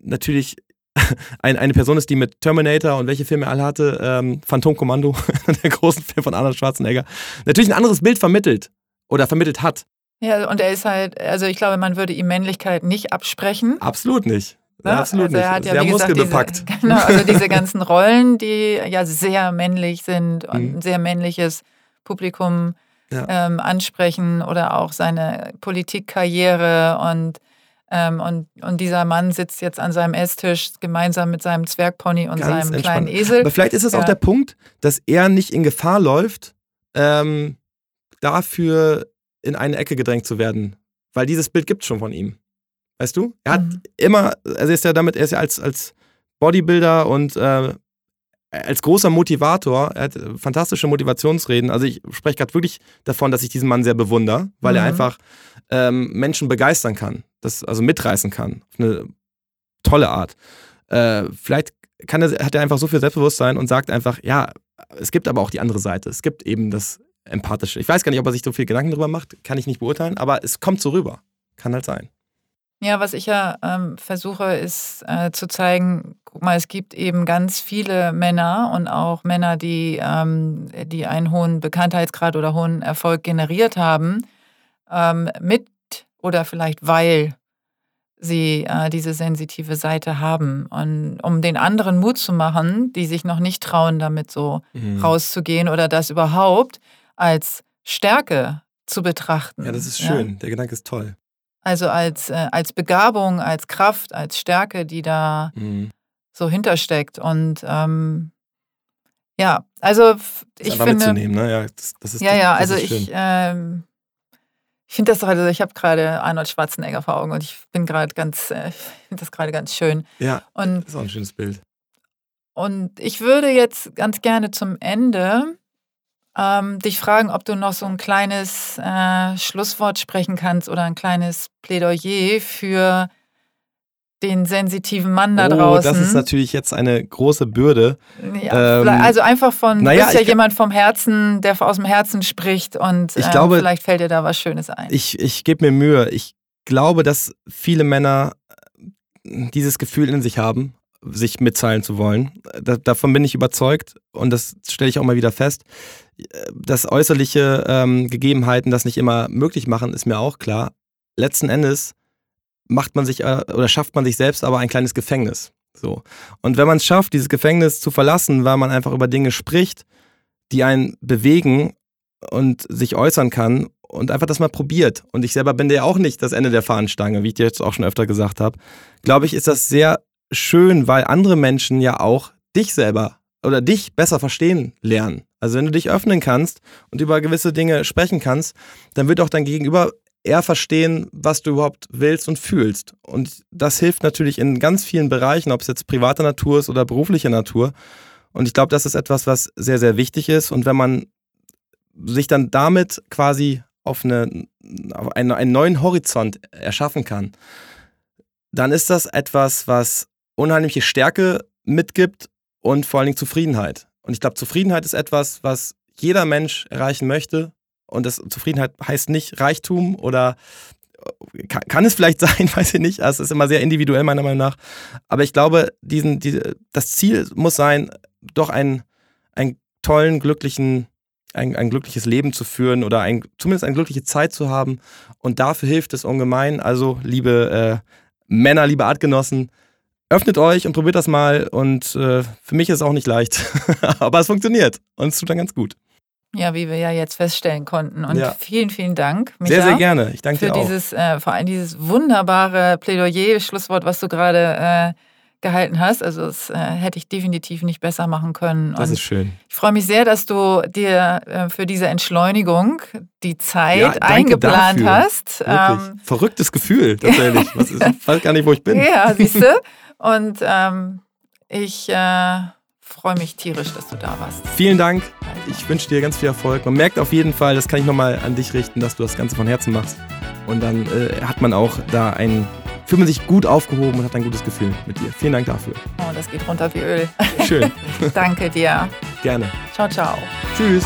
[SPEAKER 1] natürlich ein, eine Person ist, die mit Terminator und welche Filme er alle hatte, ähm, Phantom Kommando, der großen Film von Arnold Schwarzenegger, natürlich ein anderes Bild vermittelt oder vermittelt hat.
[SPEAKER 2] Ja, und er ist halt, also ich glaube, man würde ihm Männlichkeit nicht absprechen.
[SPEAKER 1] Absolut nicht. Ne? Absolut
[SPEAKER 2] also er hat
[SPEAKER 1] nicht.
[SPEAKER 2] Ja,
[SPEAKER 1] sehr
[SPEAKER 2] muskelbepackt. Diese, genau, also diese ganzen Rollen, die ja sehr männlich sind und mhm. ein sehr männliches Publikum ja. ähm, ansprechen oder auch seine Politikkarriere und, ähm, und, und dieser Mann sitzt jetzt an seinem Esstisch gemeinsam mit seinem Zwergpony und Ganz seinem entspannt. kleinen Esel.
[SPEAKER 1] Aber vielleicht ist es ja. auch der Punkt, dass er nicht in Gefahr läuft, ähm, dafür in eine Ecke gedrängt zu werden. Weil dieses Bild gibt es schon von ihm. Weißt du? Er hat mhm. immer, also er ist ja damit, er ist ja als, als Bodybuilder und äh, als großer Motivator, er hat fantastische Motivationsreden. Also ich spreche gerade wirklich davon, dass ich diesen Mann sehr bewundere, weil mhm. er einfach ähm, Menschen begeistern kann, das, also mitreißen kann. Auf eine tolle Art. Äh, vielleicht kann er, hat er einfach so viel Selbstbewusstsein und sagt einfach, ja, es gibt aber auch die andere Seite. Es gibt eben das Empathische. Ich weiß gar nicht, ob er sich so viel Gedanken darüber macht, kann ich nicht beurteilen, aber es kommt so rüber. Kann halt sein.
[SPEAKER 2] Ja, was ich ja ähm, versuche, ist äh, zu zeigen, guck mal, es gibt eben ganz viele Männer und auch Männer, die, ähm, die einen hohen Bekanntheitsgrad oder hohen Erfolg generiert haben, ähm, mit oder vielleicht weil sie äh, diese sensitive Seite haben. Und um den anderen Mut zu machen, die sich noch nicht trauen, damit so mhm. rauszugehen oder das überhaupt als Stärke zu betrachten.
[SPEAKER 1] Ja, das ist schön. Ja? Der Gedanke ist toll.
[SPEAKER 2] Also als, äh, als Begabung, als Kraft, als Stärke, die da mhm. so hintersteckt. Und ähm, ja, also ich finde.
[SPEAKER 1] Mitzunehmen, ne? Ja, das, das ist,
[SPEAKER 2] ja, ja, also ich, ähm, ich finde das also ich habe gerade Arnold Schwarzenegger vor Augen und ich bin gerade ganz, äh, ich finde das gerade ganz schön.
[SPEAKER 1] Ja, und, das ist auch ein schönes Bild.
[SPEAKER 2] Und ich würde jetzt ganz gerne zum Ende ähm, dich fragen, ob du noch so ein kleines äh, Schlusswort sprechen kannst oder ein kleines Plädoyer für den sensitiven Mann da draußen.
[SPEAKER 1] Oh, das ist natürlich jetzt eine große Bürde.
[SPEAKER 2] Ja, ähm, also einfach von, naja, du bist ja jemand vom Herzen, der aus dem Herzen spricht und
[SPEAKER 1] ich ähm, glaube,
[SPEAKER 2] vielleicht fällt dir da was Schönes ein.
[SPEAKER 1] Ich, ich gebe mir Mühe. Ich glaube, dass viele Männer dieses Gefühl in sich haben, sich mitteilen zu wollen. Da, davon bin ich überzeugt und das stelle ich auch mal wieder fest dass äußerliche ähm, Gegebenheiten das nicht immer möglich machen, ist mir auch klar. Letzten Endes macht man sich äh, oder schafft man sich selbst aber ein kleines Gefängnis. So. Und wenn man es schafft, dieses Gefängnis zu verlassen, weil man einfach über Dinge spricht, die einen bewegen und sich äußern kann und einfach das mal probiert. Und ich selber bin ja auch nicht das Ende der Fahnenstange, wie ich dir jetzt auch schon öfter gesagt habe. Glaube ich, ist das sehr schön, weil andere Menschen ja auch dich selber oder dich besser verstehen lernen. Also wenn du dich öffnen kannst und über gewisse Dinge sprechen kannst, dann wird auch dein Gegenüber eher verstehen, was du überhaupt willst und fühlst. Und das hilft natürlich in ganz vielen Bereichen, ob es jetzt privater Natur ist oder beruflicher Natur. Und ich glaube, das ist etwas, was sehr, sehr wichtig ist. Und wenn man sich dann damit quasi auf, eine, auf einen, einen neuen Horizont erschaffen kann, dann ist das etwas, was unheimliche Stärke mitgibt und vor allen Dingen Zufriedenheit. Und ich glaube, Zufriedenheit ist etwas, was jeder Mensch erreichen möchte. Und das Zufriedenheit heißt nicht Reichtum oder kann, kann es vielleicht sein, weiß ich nicht. Also es ist immer sehr individuell meiner Meinung nach. Aber ich glaube, diesen, die, das Ziel muss sein, doch einen, einen tollen, glücklichen, ein, ein glückliches Leben zu führen oder ein, zumindest eine glückliche Zeit zu haben. Und dafür hilft es ungemein. Also, liebe äh, Männer, liebe Artgenossen, öffnet euch und probiert das mal. Und äh, für mich ist es auch nicht leicht, aber es funktioniert und es tut dann ganz gut.
[SPEAKER 2] Ja, wie wir ja jetzt feststellen konnten. Und ja. vielen, vielen Dank,
[SPEAKER 1] Micha, Sehr, sehr gerne. Ich danke
[SPEAKER 2] für
[SPEAKER 1] dir auch.
[SPEAKER 2] dieses, äh, vor allem dieses wunderbare Plädoyer, Schlusswort, was du gerade äh, gehalten hast. Also das äh, hätte ich definitiv nicht besser machen können.
[SPEAKER 1] Das Und ist schön.
[SPEAKER 2] Ich freue mich sehr, dass du dir äh, für diese Entschleunigung die Zeit ja, eingeplant
[SPEAKER 1] dafür.
[SPEAKER 2] hast.
[SPEAKER 1] Ähm, Verrücktes Gefühl tatsächlich. Was ist, ich weiß gar nicht, wo ich bin.
[SPEAKER 2] Ja, siehst du. Und ähm, ich äh, freue mich tierisch, dass du da warst.
[SPEAKER 1] Vielen Dank. Ich wünsche dir ganz viel Erfolg. Man merkt auf jeden Fall, das kann ich nochmal an dich richten, dass du das Ganze von Herzen machst. Und dann äh, hat man auch da ein fühlt man sich gut aufgehoben und hat ein gutes Gefühl mit dir. Vielen Dank dafür.
[SPEAKER 2] Oh, das geht runter wie Öl.
[SPEAKER 1] Schön.
[SPEAKER 2] Danke dir.
[SPEAKER 1] Gerne.
[SPEAKER 2] Ciao, ciao.
[SPEAKER 1] Tschüss.